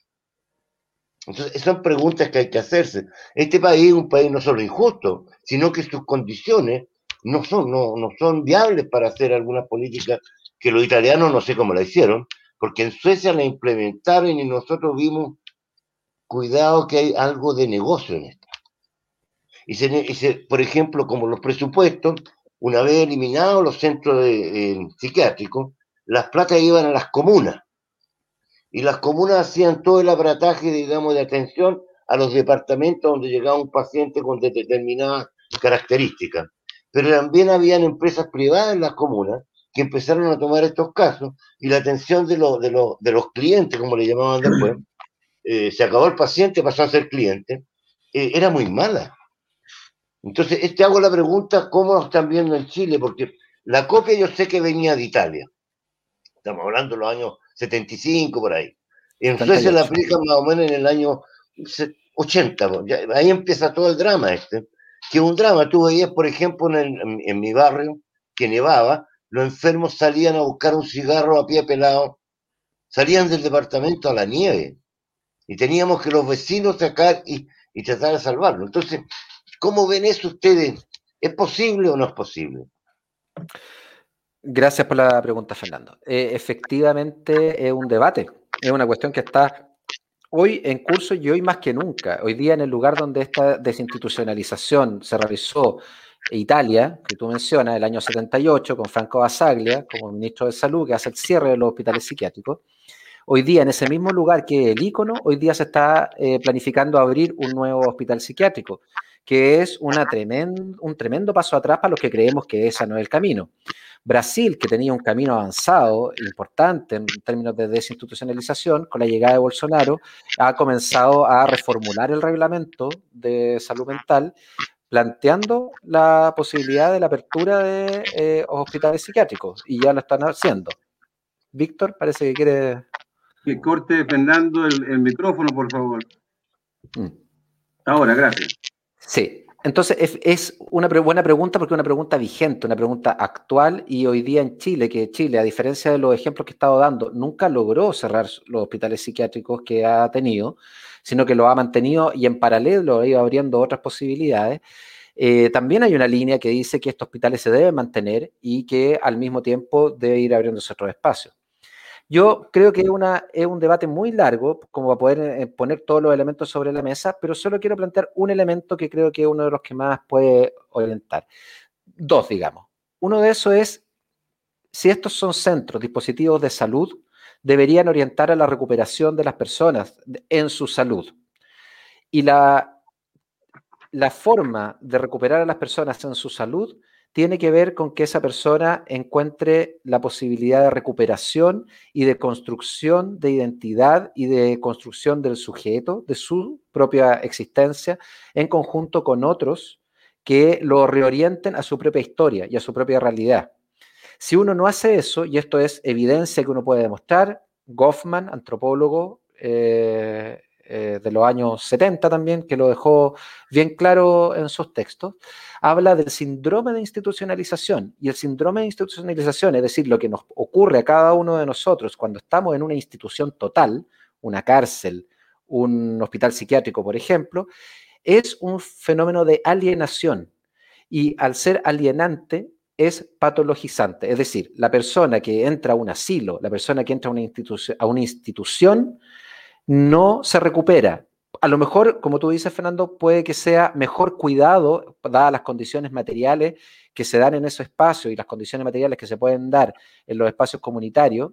Entonces, son preguntas que hay que hacerse. Este país es un país no solo injusto, sino que sus condiciones no son, no, no son viables para hacer algunas políticas que los italianos no sé cómo la hicieron, porque en Suecia la implementaron y nosotros vimos, cuidado que hay algo de negocio en esto. Y, se, por ejemplo, como los presupuestos, una vez eliminados los centros psiquiátricos, las platas iban a las comunas. Y las comunas hacían todo el aparataje, digamos, de atención a los departamentos donde llegaba un paciente con determinadas características. Pero también habían empresas privadas en las comunas que empezaron a tomar estos casos y la atención de, de, de los clientes, como le llamaban después, eh, se acabó el paciente, pasó a ser cliente, eh, era muy mala. Entonces, te hago la pregunta, ¿cómo lo están viendo en Chile? Porque la copia yo sé que venía de Italia. Estamos hablando de los años 75 por ahí. En Suecia la aplican más o menos en el año 80. ahí empieza todo el drama este. Que un drama, tú veías, por ejemplo, en, en mi barrio, que nevaba, los enfermos salían a buscar un cigarro a pie pelado, salían del departamento a la nieve y teníamos que los vecinos sacar y, tratar de salvarlo. Entonces, ¿cómo ven eso ustedes? ¿Es posible o no es posible? Gracias por la pregunta, Fernando. Eh, efectivamente es un debate, es una cuestión que está hoy en curso y hoy más que nunca. Hoy día en el lugar donde esta desinstitucionalización se realizó Italia, que tú mencionas, el año 78, con Franco Basaglia como ministro de Salud, que hace el cierre de los hospitales psiquiátricos. Hoy día, en ese mismo lugar que el icono, hoy día se está eh, planificando abrir un nuevo hospital psiquiátrico, que es una un tremendo paso atrás para los que creemos que ese no es el camino. Brasil, que tenía un camino avanzado, importante en términos de desinstitucionalización, con la llegada de Bolsonaro, ha comenzado a reformular el reglamento de salud mental planteando la posibilidad de la apertura de eh, hospitales psiquiátricos y ya lo están haciendo. Víctor, parece que quiere... Que corte, Fernando, el, micrófono, por favor. Mm. Ahora, gracias. Sí, entonces es, una buena pregunta porque es una pregunta vigente, una pregunta actual y hoy día en Chile, que Chile, a diferencia de los ejemplos que he estado dando, nunca logró cerrar los hospitales psiquiátricos que ha tenido sino que lo ha mantenido y en paralelo ha ido abriendo otras posibilidades. Eh, también hay una línea que dice que estos hospitales se deben mantener y que al mismo tiempo debe ir abriéndose otros espacios. Yo creo que es, un debate muy largo como para poder eh, poner todos los elementos sobre la mesa, pero solo quiero plantear un elemento que creo que es uno de los que más puede orientar. Dos, digamos. Uno de esos es si estos son centros, dispositivos de salud deberían orientar a la recuperación de las personas en su salud. Y la, la forma de recuperar a las personas en su salud tiene que ver con que esa persona encuentre la posibilidad de recuperación y de construcción de identidad y de construcción del sujeto, de su propia existencia, en conjunto con otros que lo reorienten a su propia historia y a su propia realidad. Si uno no hace eso, y esto es evidencia que uno puede demostrar, Goffman, antropólogo eh, eh, de los años 70 también, que lo dejó bien claro en sus textos, habla del síndrome de institucionalización. Y el síndrome de institucionalización, es decir, lo que nos ocurre a cada uno de nosotros cuando estamos en una institución total, una cárcel, un hospital psiquiátrico, por ejemplo, es un fenómeno de alienación. Y al ser alienante, es patologizante. Es decir, la persona que entra a un asilo, la persona que entra a una, institución, a una institución, no se recupera. A lo mejor, como tú dices, Fernando, puede que sea mejor cuidado, dadas las condiciones materiales que se dan en esos espacios y las condiciones materiales que se pueden dar en los espacios comunitarios,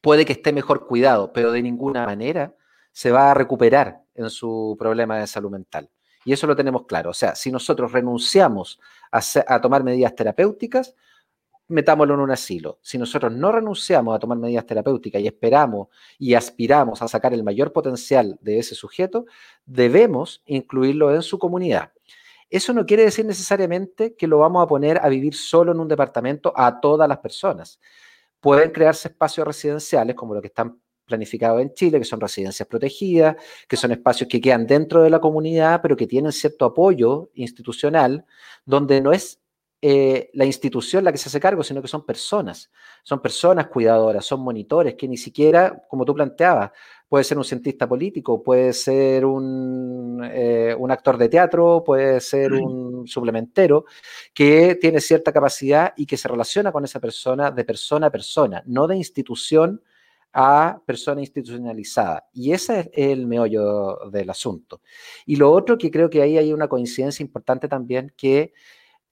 puede que esté mejor cuidado, pero de ninguna manera se va a recuperar en su problema de salud mental. Y eso lo tenemos claro. O sea, si nosotros renunciamos a, tomar medidas terapéuticas, metámoslo en un asilo. Si nosotros no renunciamos a tomar medidas terapéuticas y esperamos y aspiramos a sacar el mayor potencial de ese sujeto, debemos incluirlo en su comunidad. Eso no quiere decir necesariamente que lo vamos a poner a vivir solo en un departamento a todas las personas. Pueden crearse espacios residenciales como lo que están planificados en Chile, que son residencias protegidas, que son espacios que quedan dentro de la comunidad, pero que tienen cierto apoyo institucional, donde no es eh, la institución la que se hace cargo, sino que son personas, son personas cuidadoras, son monitores, que ni siquiera, como tú planteabas, puede ser un cientista político, puede ser un, eh, un actor de teatro, puede ser un suplementero, que tiene cierta capacidad y que se relaciona con esa persona de persona a persona, no de institución a personas institucionalizadas. Y ese es el meollo del asunto. Y lo otro que creo que ahí hay una coincidencia importante también, que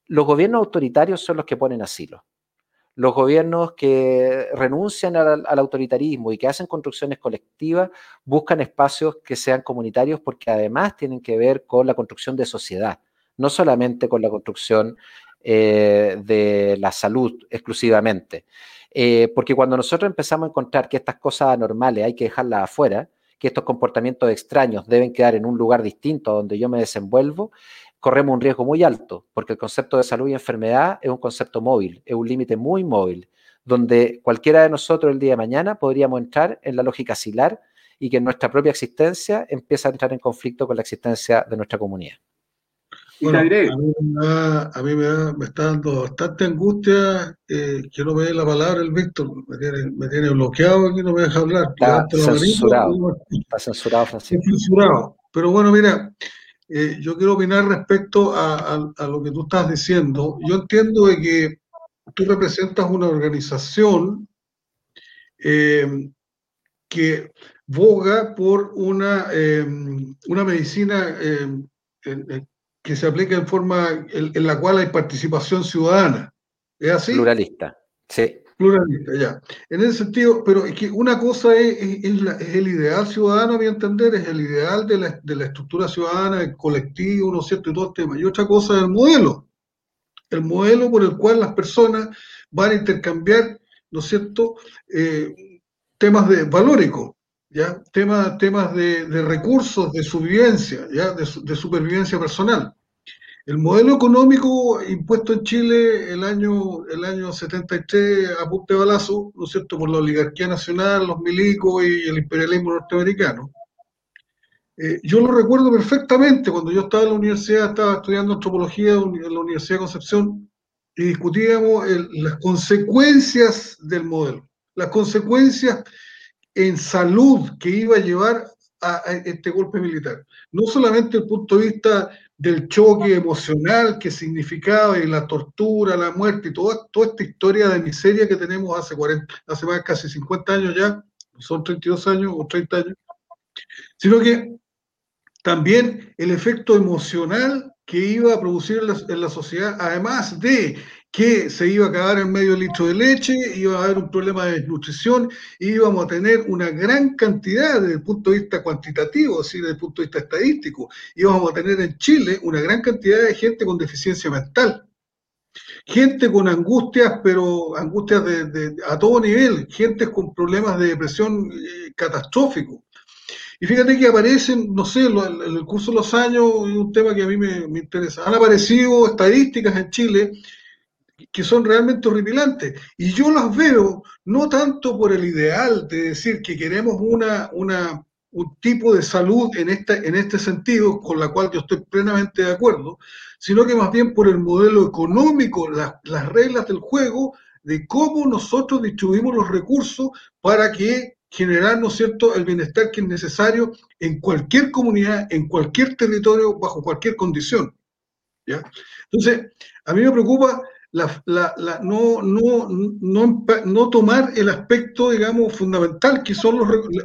los gobiernos autoritarios son los que ponen asilo. Los gobiernos que renuncian al, al, autoritarismo y que hacen construcciones colectivas buscan espacios que sean comunitarios porque además tienen que ver con la construcción de sociedad, no solamente con la construcción eh, de la salud exclusivamente. Eh, porque cuando nosotros empezamos a encontrar que estas cosas anormales hay que dejarlas afuera, que estos comportamientos extraños deben quedar en un lugar distinto donde yo me desenvuelvo, corremos un riesgo muy alto, porque el concepto de salud y enfermedad es un concepto móvil, es un límite muy móvil, donde cualquiera de nosotros el día de mañana podríamos entrar en la lógica asilar y que nuestra propia existencia empieza a entrar en conflicto con la existencia de nuestra comunidad. Bueno, a, mí me, da, a mí me, da, me, está dando bastante angustia eh, que no me dé la palabra el Víctor, me tiene, me tiene bloqueado aquí, no me deja hablar. Está censurado, manito, está censurado, Francisco. Está censurado. Pero bueno, mira, eh, yo quiero opinar respecto a, a, a, lo que tú estás diciendo. Yo entiendo de que tú representas una organización eh, que boga por una, eh, una medicina que se aplica en forma en, en, la cual hay participación ciudadana. ¿Es así? Pluralista, sí. Pluralista, ya. En ese sentido, pero es que una cosa es, es, la, es el ideal ciudadano, a mi entender, es el ideal de la, de la estructura ciudadana, el colectivo, ¿no es cierto? Y todo el tema. Y otra cosa es el modelo. El modelo por el cual las personas van a intercambiar, ¿no es cierto?, eh, temas de valóricos. ¿Ya? Tema, temas de, recursos, de supervivencia, ¿ya? De, de, supervivencia personal. El modelo económico impuesto en Chile el año, el año 73 a punta de balazo, ¿no es cierto?, por la oligarquía nacional, los milicos y el imperialismo norteamericano. Eh, yo lo recuerdo perfectamente cuando yo estaba en la universidad, estaba estudiando antropología en la Universidad de Concepción y discutíamos las consecuencias del modelo, las consecuencias en salud que iba a llevar a, este golpe militar. No solamente el punto de vista del choque emocional que significaba y la tortura, la muerte y toda, toda esta historia de miseria que tenemos hace, 40, hace más casi 50 años ya, son 32 años o 30 años, sino que también el efecto emocional que iba a producir en la sociedad, además de que se iba a acabar en medio litro de leche, iba a haber un problema de desnutrición, íbamos a tener una gran cantidad desde el punto de vista cuantitativo, así desde el punto de vista estadístico, íbamos a tener en Chile una gran cantidad de gente con deficiencia mental, gente con angustias, pero angustias de, a todo nivel, gente con problemas de depresión eh, catastrófico. Y fíjate que aparecen, no sé, en el curso de los años, un tema que a mí me interesa, han aparecido estadísticas en Chile que son realmente horripilantes. Y yo las veo no tanto por el ideal de decir que queremos una, un tipo de salud en, esta, en este sentido, con la cual yo estoy plenamente de acuerdo, sino que más bien por el modelo económico, la, las reglas del juego, de cómo nosotros distribuimos los recursos para que generar, ¿no cierto?, el bienestar que es necesario en cualquier comunidad, en cualquier territorio, bajo cualquier condición. ¿ya? Entonces, a mí me preocupa no, tomar el aspecto, digamos, fundamental, que son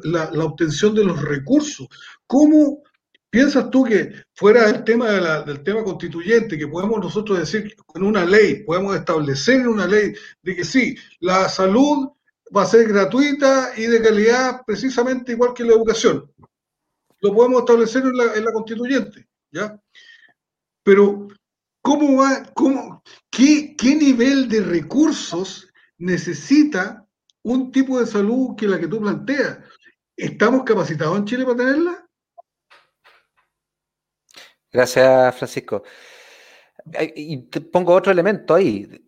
la, obtención de los recursos. ¿Cómo piensas tú que fuera el tema de del tema constituyente, que podemos nosotros decir con una ley, podemos establecer en una ley de que sí, la salud va a ser gratuita y de calidad precisamente igual que la educación? Lo podemos establecer en la, en la constituyente, ¿ya? Pero ¿Cómo va, cómo, qué, qué nivel de recursos necesita un tipo de salud que la que tú planteas? ¿Estamos capacitados en Chile para tenerla? Gracias, Francisco. Y te pongo otro elemento ahí.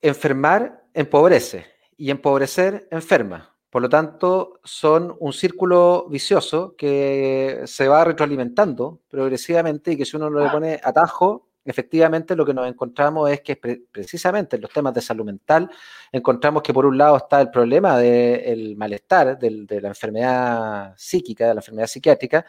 Enfermar empobrece y empobrecer enferma. Por lo tanto, son un círculo vicioso que se va retroalimentando progresivamente y que si uno no le pone atajo, efectivamente lo que nos encontramos es que pre precisamente en los temas de salud mental encontramos que por un lado está el problema del malestar, de la enfermedad psíquica, de la enfermedad psiquiátrica,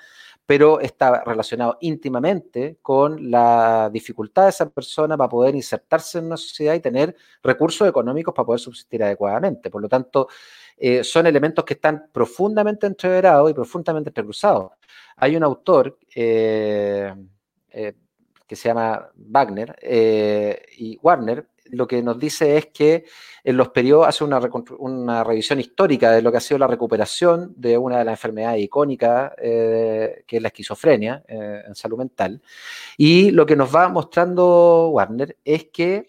pero está relacionado íntimamente con la dificultad de esa persona para poder insertarse en una sociedad y tener recursos económicos para poder subsistir adecuadamente. Por lo tanto, eh, son elementos que están profundamente entreverados y profundamente entrecruzados. Hay un autor eh, eh, que se llama Wagner y Warner, lo que nos dice es que en los periodos hace una, una, revisión histórica de lo que ha sido la recuperación de una de las enfermedades icónicas, eh, que es la esquizofrenia eh, en salud mental. Y lo que nos va mostrando Warner es que,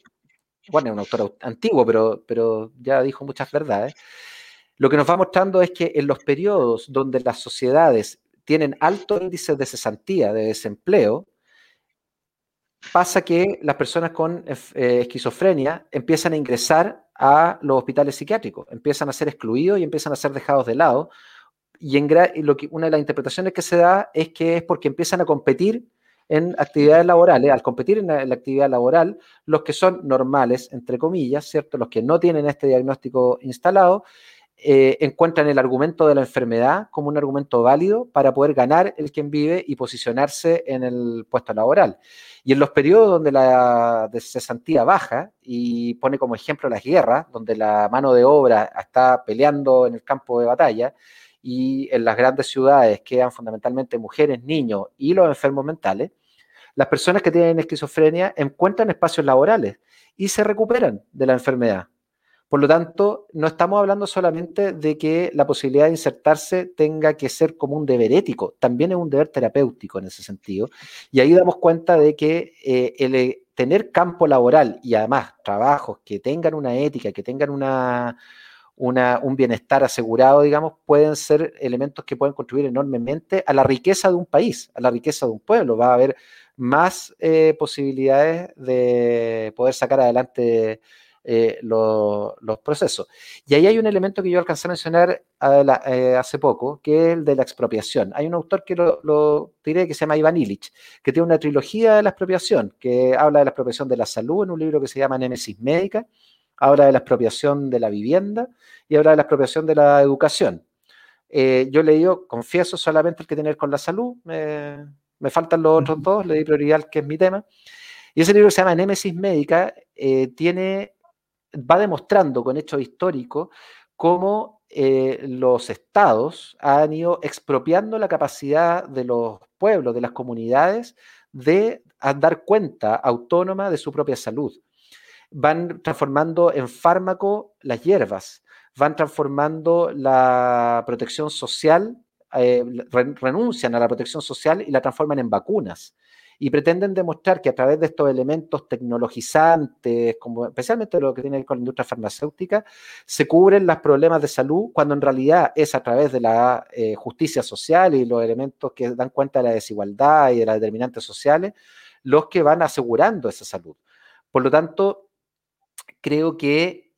Warner es un autor antiguo, pero, pero ya dijo muchas verdades, lo que nos va mostrando es que en los periodos donde las sociedades tienen altos índices de cesantía, de desempleo, pasa que las personas con eh, esquizofrenia empiezan a ingresar a los hospitales psiquiátricos, empiezan a ser excluidos y empiezan a ser dejados de lado. Y, en, lo que, una de las interpretaciones que se da es que es porque empiezan a competir en actividades laborales, al competir en la, en la, actividad laboral, los que son normales, entre comillas, ¿cierto? Los que no tienen este diagnóstico instalado, eh, encuentran el argumento de la enfermedad como un argumento válido para poder ganar el quien vive y posicionarse en el puesto laboral. Y en los periodos donde la cesantía baja, y pone como ejemplo las guerras, donde la mano de obra está peleando en el campo de batalla, y en las grandes ciudades quedan fundamentalmente mujeres, niños y los enfermos mentales, las personas que tienen esquizofrenia encuentran espacios laborales y se recuperan de la enfermedad. Por lo tanto, no estamos hablando solamente de que la posibilidad de insertarse tenga que ser como un deber ético, también es un deber terapéutico en ese sentido. Y ahí damos cuenta de que eh, el eh, tener campo laboral y además trabajos que tengan una ética, que tengan una, un bienestar asegurado, digamos, pueden ser elementos que pueden contribuir enormemente a la riqueza de un país, a la riqueza de un pueblo. Va a haber más eh, posibilidades de poder sacar adelante eh, los procesos. Y ahí hay un elemento que yo alcancé a mencionar eh, hace poco, que es el de la expropiación. Hay un autor que lo, diré que se llama Iván Illich, que tiene una trilogía de la expropiación, que habla de la expropiación de la salud en un libro que se llama Némesis Médica, habla de la expropiación de la vivienda y habla de la expropiación de la educación. Eh, yo le digo, confieso solamente el que tiene con la salud, me faltan los otros dos, le di prioridad al que es mi tema. Y ese libro que se llama Némesis Médica tiene va demostrando con hechos históricos cómo eh, los estados han ido expropiando la capacidad de los pueblos, de las comunidades, de dar cuenta autónoma de su propia salud. Van transformando en fármaco las hierbas, van transformando la protección social, eh, renuncian a la protección social y la transforman en vacunas y pretenden demostrar que a través de estos elementos tecnologizantes, como especialmente lo que tiene que ver con la industria farmacéutica, se cubren los problemas de salud cuando en realidad es a través de la eh, justicia social y los elementos que dan cuenta de la desigualdad y de las determinantes sociales los que van asegurando esa salud. Por lo tanto, creo que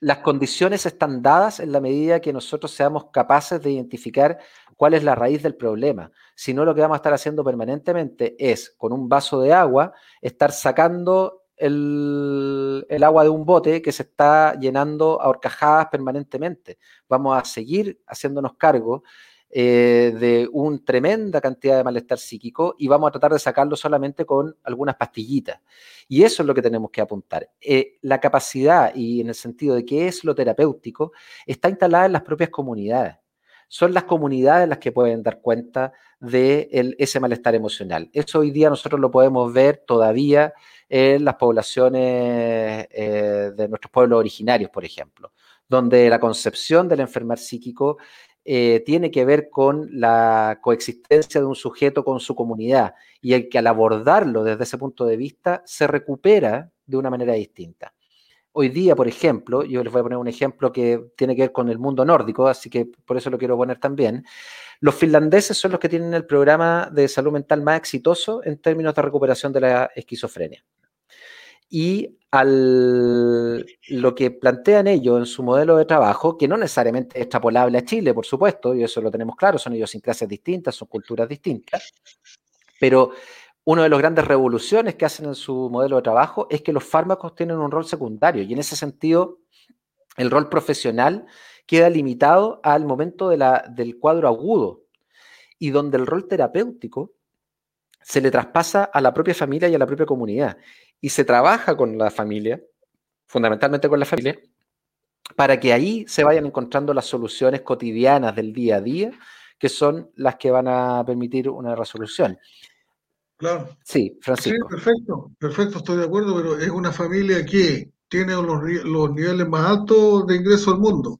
las condiciones están dadas en la medida que nosotros seamos capaces de identificar cuál es la raíz del problema. Si no, lo que vamos a estar haciendo permanentemente es, con un vaso de agua, estar sacando el, agua de un bote que se está llenando a horcajadas permanentemente. Vamos a seguir haciéndonos cargo eh, de una tremenda cantidad de malestar psíquico y vamos a tratar de sacarlo solamente con algunas pastillitas. Y eso es lo que tenemos que apuntar. Eh, la capacidad y en el sentido de qué es lo terapéutico está instalada en las propias comunidades son las comunidades las que pueden dar cuenta de ese malestar emocional. Eso hoy día nosotros lo podemos ver todavía en las poblaciones eh, de nuestros pueblos originarios, por ejemplo, donde la concepción del enfermar psíquico eh, tiene que ver con la coexistencia de un sujeto con su comunidad y el que al abordarlo desde ese punto de vista se recupera de una manera distinta. Hoy día, por ejemplo, yo les voy a poner un ejemplo que tiene que ver con el mundo nórdico, así que por eso lo quiero poner también. Los finlandeses son los que tienen el programa de salud mental más exitoso en términos de recuperación de la esquizofrenia. Y al, lo que plantean ellos en su modelo de trabajo, que no necesariamente es extrapolable a Chile, por supuesto, y eso lo tenemos claro, son idiosincrasias distintas, son culturas distintas, pero una de las grandes revoluciones que hacen en su modelo de trabajo es que los fármacos tienen un rol secundario y en ese sentido el rol profesional queda limitado al momento del cuadro agudo. y donde el rol terapéutico se le traspasa a la propia familia y a la propia comunidad. Y se trabaja con la familia, fundamentalmente con la familia, para que ahí se vayan encontrando las soluciones cotidianas del día a día, que son las que van a permitir una resolución. Claro. Sí, Francisco. Sí, perfecto, perfecto, estoy de acuerdo, pero es una familia que tiene los, los niveles más altos de ingreso al mundo,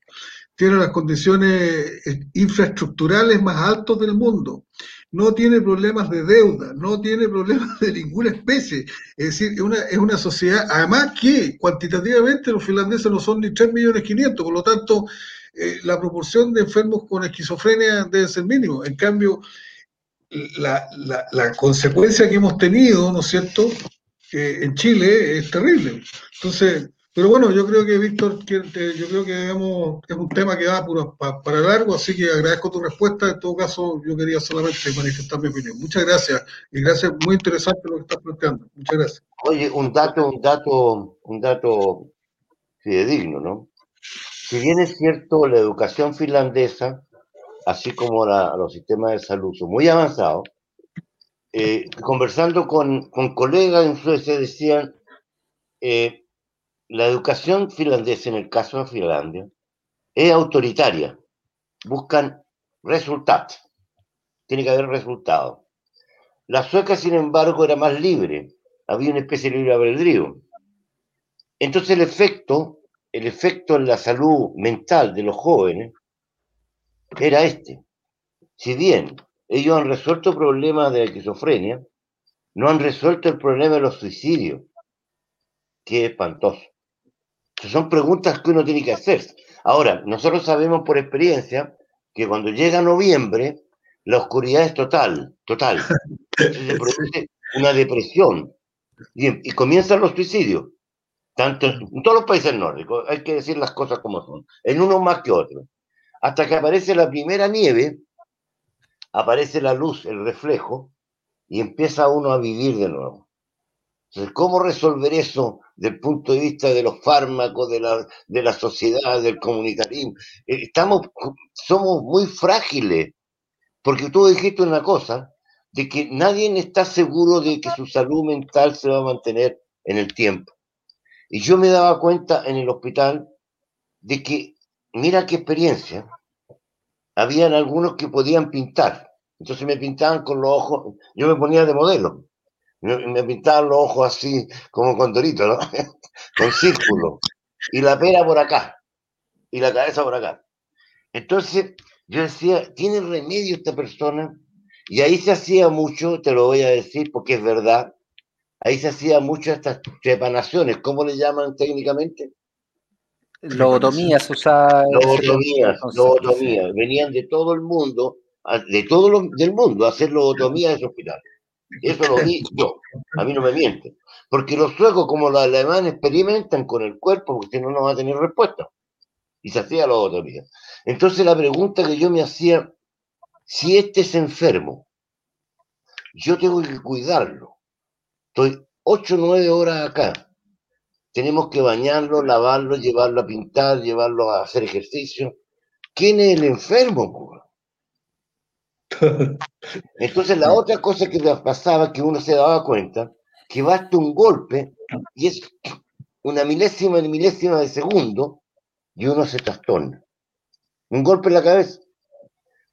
tiene las condiciones eh, infraestructurales más altas del mundo, no tiene problemas de deuda, no tiene problemas de ninguna especie. Es decir, es una, es una sociedad, además que cuantitativamente los finlandeses no son ni 3 millones 500, por lo tanto, eh, la proporción de enfermos con esquizofrenia debe ser mínimo. En cambio, la, la, la consecuencia que hemos tenido, ¿no es cierto?, eh, en Chile es terrible. Entonces, pero bueno, yo creo que, Víctor, yo creo que digamos, es un tema que va para, para largo, así que agradezco tu respuesta. En todo caso, yo quería solamente manifestar mi opinión. Muchas gracias y gracias, muy interesante lo que estás planteando. Muchas gracias. Oye, un dato, un dato, un dato fidedigno, ¿no? Si bien es cierto, la educación finlandesa, así como la, los sistemas de salud son muy avanzados, eh, conversando con, con, colegas en Suecia decían, eh, la educación finlandesa, en el caso de Finlandia, es autoritaria. Buscan resultados. Tiene que haber resultados. La sueca, sin embargo, era más libre. Había una especie de libre albedrío. Entonces el efecto, el efecto en la salud mental de los jóvenes era este. Si bien ellos han resuelto problemas de la esquizofrenia, no han resuelto el problema de los suicidios, es espantoso son preguntas que uno tiene que hacer. Ahora, nosotros sabemos por experiencia que cuando llega noviembre, la oscuridad es total, total. se produce una depresión y, y comienzan los suicidios. Tanto en todos los países nórdicos, hay que decir las cosas como son, en uno más que otro. Hasta que aparece la primera nieve, aparece la luz, el reflejo, y empieza uno a vivir de nuevo. Entonces, ¿cómo resolver eso desde el punto de vista de los fármacos, de la, de la sociedad, del comunitarismo? Eh, estamos, somos muy frágiles, porque tú dijiste una cosa, de que nadie está seguro de que su salud mental se va a mantener en el tiempo. Y yo me daba cuenta en el hospital de que, mira qué experiencia, habían algunos que podían pintar. Entonces me pintaban con los ojos, yo me ponía de modelo me pintaban los ojos así, como con Dorito, ¿no? [laughs] con círculo. Y la pera por acá. Y la cabeza por acá. Entonces, yo decía, ¿tiene remedio esta persona? Y ahí se hacía mucho, te lo voy a decir porque es verdad, ahí se hacía mucho estas trepanaciones, ¿cómo le llaman técnicamente? Lobotomías, usaba. Lobotomías, lobotomías. Venían de todo el mundo, de todo el del mundo, a hacer lobotomías en ese hospital. Eso lo vi yo, a mí no me miente. Porque los suecos, como los alemanes, experimentan con el cuerpo, porque si no, no va a tener respuesta. Y se hacía lo otro día. Entonces la pregunta que yo me hacía, si este es enfermo, yo tengo que cuidarlo. Estoy ocho o nueve horas acá. Tenemos que bañarlo, lavarlo, llevarlo a pintar, llevarlo a hacer ejercicio. ¿Quién es el enfermo? [laughs] Entonces la otra cosa que pasaba, que uno se daba cuenta, que basta un golpe y es una milésima de milésima de segundo y uno se trastorna. Un golpe en la cabeza.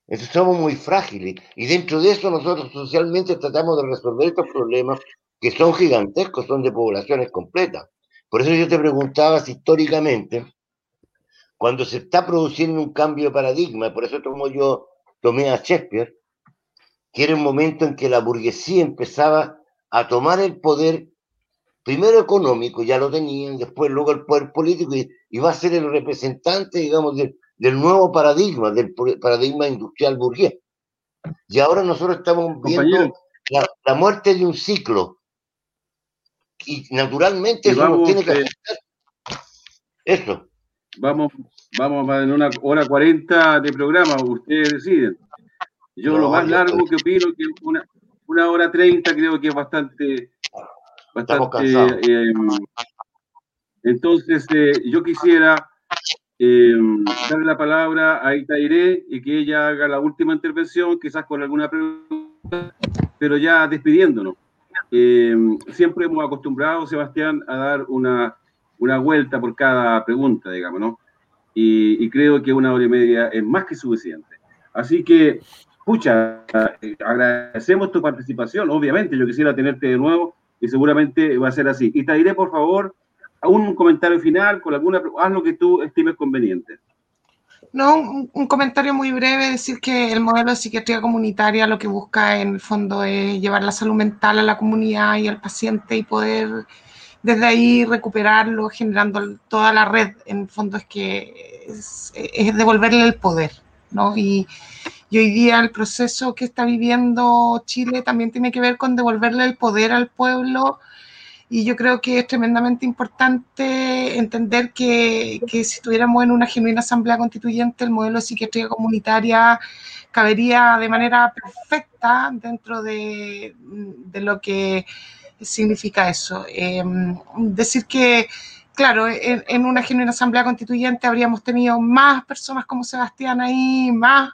Entonces somos muy frágiles y dentro de eso nosotros socialmente tratamos de resolver estos problemas que son gigantescos, son de poblaciones completas. Por eso yo te preguntaba si históricamente, cuando se está produciendo un cambio de paradigma, por eso tomo yo tomé a Shakespeare, que era un momento en que la burguesía empezaba a tomar el poder, primero económico, ya lo tenían, después luego el poder político, y, va a ser el representante, digamos, del nuevo paradigma, del paradigma industrial burgués. Y ahora nosotros estamos viendo la, muerte de un ciclo. Y naturalmente eso tiene que afectar. Eso. Vamos, vamos en una hora cuarenta de programa, ustedes deciden. Yo lo más largo que opino que una, una hora treinta creo que es bastante, bastante eh, entonces eh, yo quisiera eh, darle la palabra a Itairé y que ella haga la última intervención, quizás con alguna pregunta, pero ya despidiéndonos. Eh, siempre hemos acostumbrado, Sebastián, a dar una, una vuelta por cada pregunta, digamos, ¿no? Y, y, creo que una hora y media es más que suficiente. Así que, pucha, agradecemos tu participación. Obviamente, yo quisiera tenerte de nuevo y seguramente va a ser así. Y te diré, por favor, un comentario final con alguna, haz lo que tú estimes conveniente. No, un, comentario muy breve, decir que el modelo de psiquiatría comunitaria lo que busca en el fondo es llevar la salud mental a la comunidad y al paciente y poder desde ahí recuperarlo, generando toda la red. En el fondo es que es, es devolverle el poder, ¿no? Y, y hoy día el proceso que está viviendo Chile también tiene que ver con devolverle el poder al pueblo y yo creo que es tremendamente importante entender que, que, si estuviéramos en una genuina asamblea constituyente, el modelo de psiquiatría comunitaria cabería de manera perfecta dentro de, de lo que significa eso. Eh, decir que, claro, en, en, una genuina asamblea constituyente habríamos tenido más personas como Sebastián ahí, más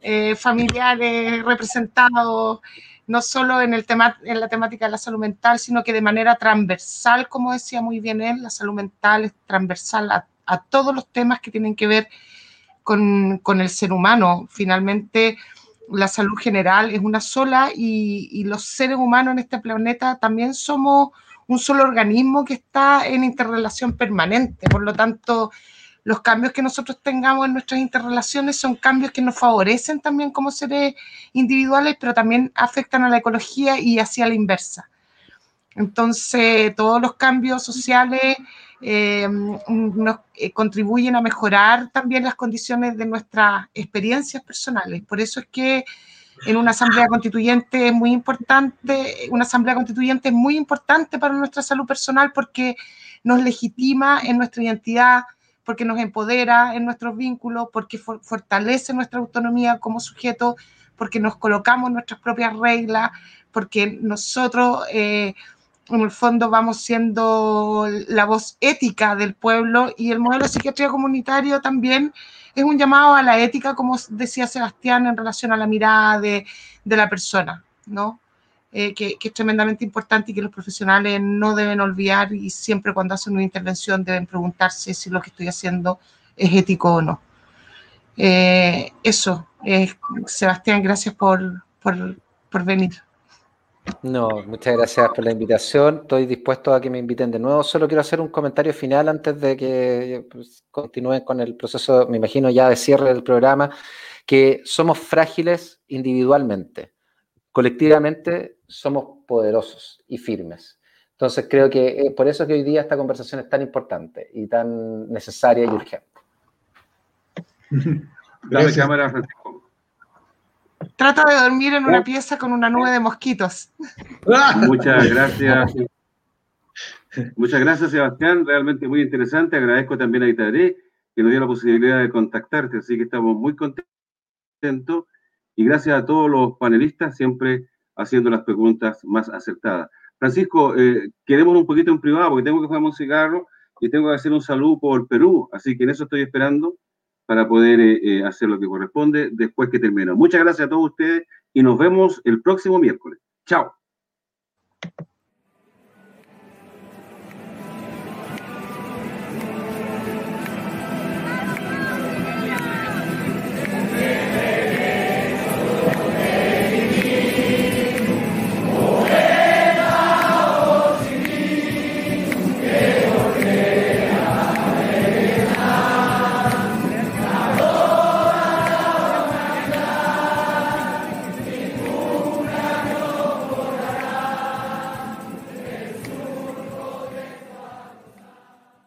eh, familiares representados no solo en, el tema, en la temática de la salud mental, sino que de manera transversal, como decía muy bien él, la salud mental es transversal a, todos los temas que tienen que ver con, con, el ser humano. Finalmente, la salud general es una sola y, y los seres humanos en este planeta también somos un solo organismo que está en interrelación permanente. Por lo tanto, los cambios que nosotros tengamos en nuestras interrelaciones son cambios que nos favorecen también como seres individuales, pero también afectan a la ecología y hacia la inversa. Entonces, todos los cambios sociales eh, nos eh, contribuyen a mejorar también las condiciones de nuestras experiencias personales. Por eso es que en una asamblea constituyente es muy importante, una asamblea constituyente es muy importante para nuestra salud personal porque nos legitima en nuestra identidad porque nos empodera en nuestros vínculos, porque for fortalece nuestra autonomía como sujeto, porque nos colocamos nuestras propias reglas, porque nosotros eh, en el fondo vamos siendo la voz ética del pueblo y el modelo de psiquiatría comunitario también es un llamado a la ética, como decía Sebastián, en relación a la mirada de la persona, ¿no? Eh, que, es tremendamente importante y que los profesionales no deben olvidar y siempre cuando hacen una intervención deben preguntarse si lo que estoy haciendo es ético o no. Eh, eso, eh, Sebastián, gracias por, por, por venir. No, muchas gracias por la invitación. Estoy dispuesto a que me inviten de nuevo. Solo quiero hacer un comentario final antes de que pues, continúen con el proceso, me imagino ya de cierre del programa, que somos frágiles individualmente. Colectivamente somos poderosos y firmes. Entonces creo que eh, por eso que hoy día esta conversación es tan importante y tan necesaria y urgente. [laughs] Dame cámara, Francisco. Trata de dormir en una pieza con una nube de mosquitos. [laughs] Muchas gracias. Muchas gracias, Sebastián. Realmente muy interesante. Agradezco también a Itabré que nos dio la posibilidad de contactarte, así que estamos muy contentos. Y gracias a todos los panelistas, siempre haciendo las preguntas más acertadas. Francisco, eh, queremos un poquito en privado porque tengo que fumar un cigarro y tengo que hacer un saludo por Perú, así que en eso estoy esperando para poder eh, eh, hacer lo que corresponde después que termine. Muchas gracias a todos ustedes y nos vemos el próximo miércoles. Chao.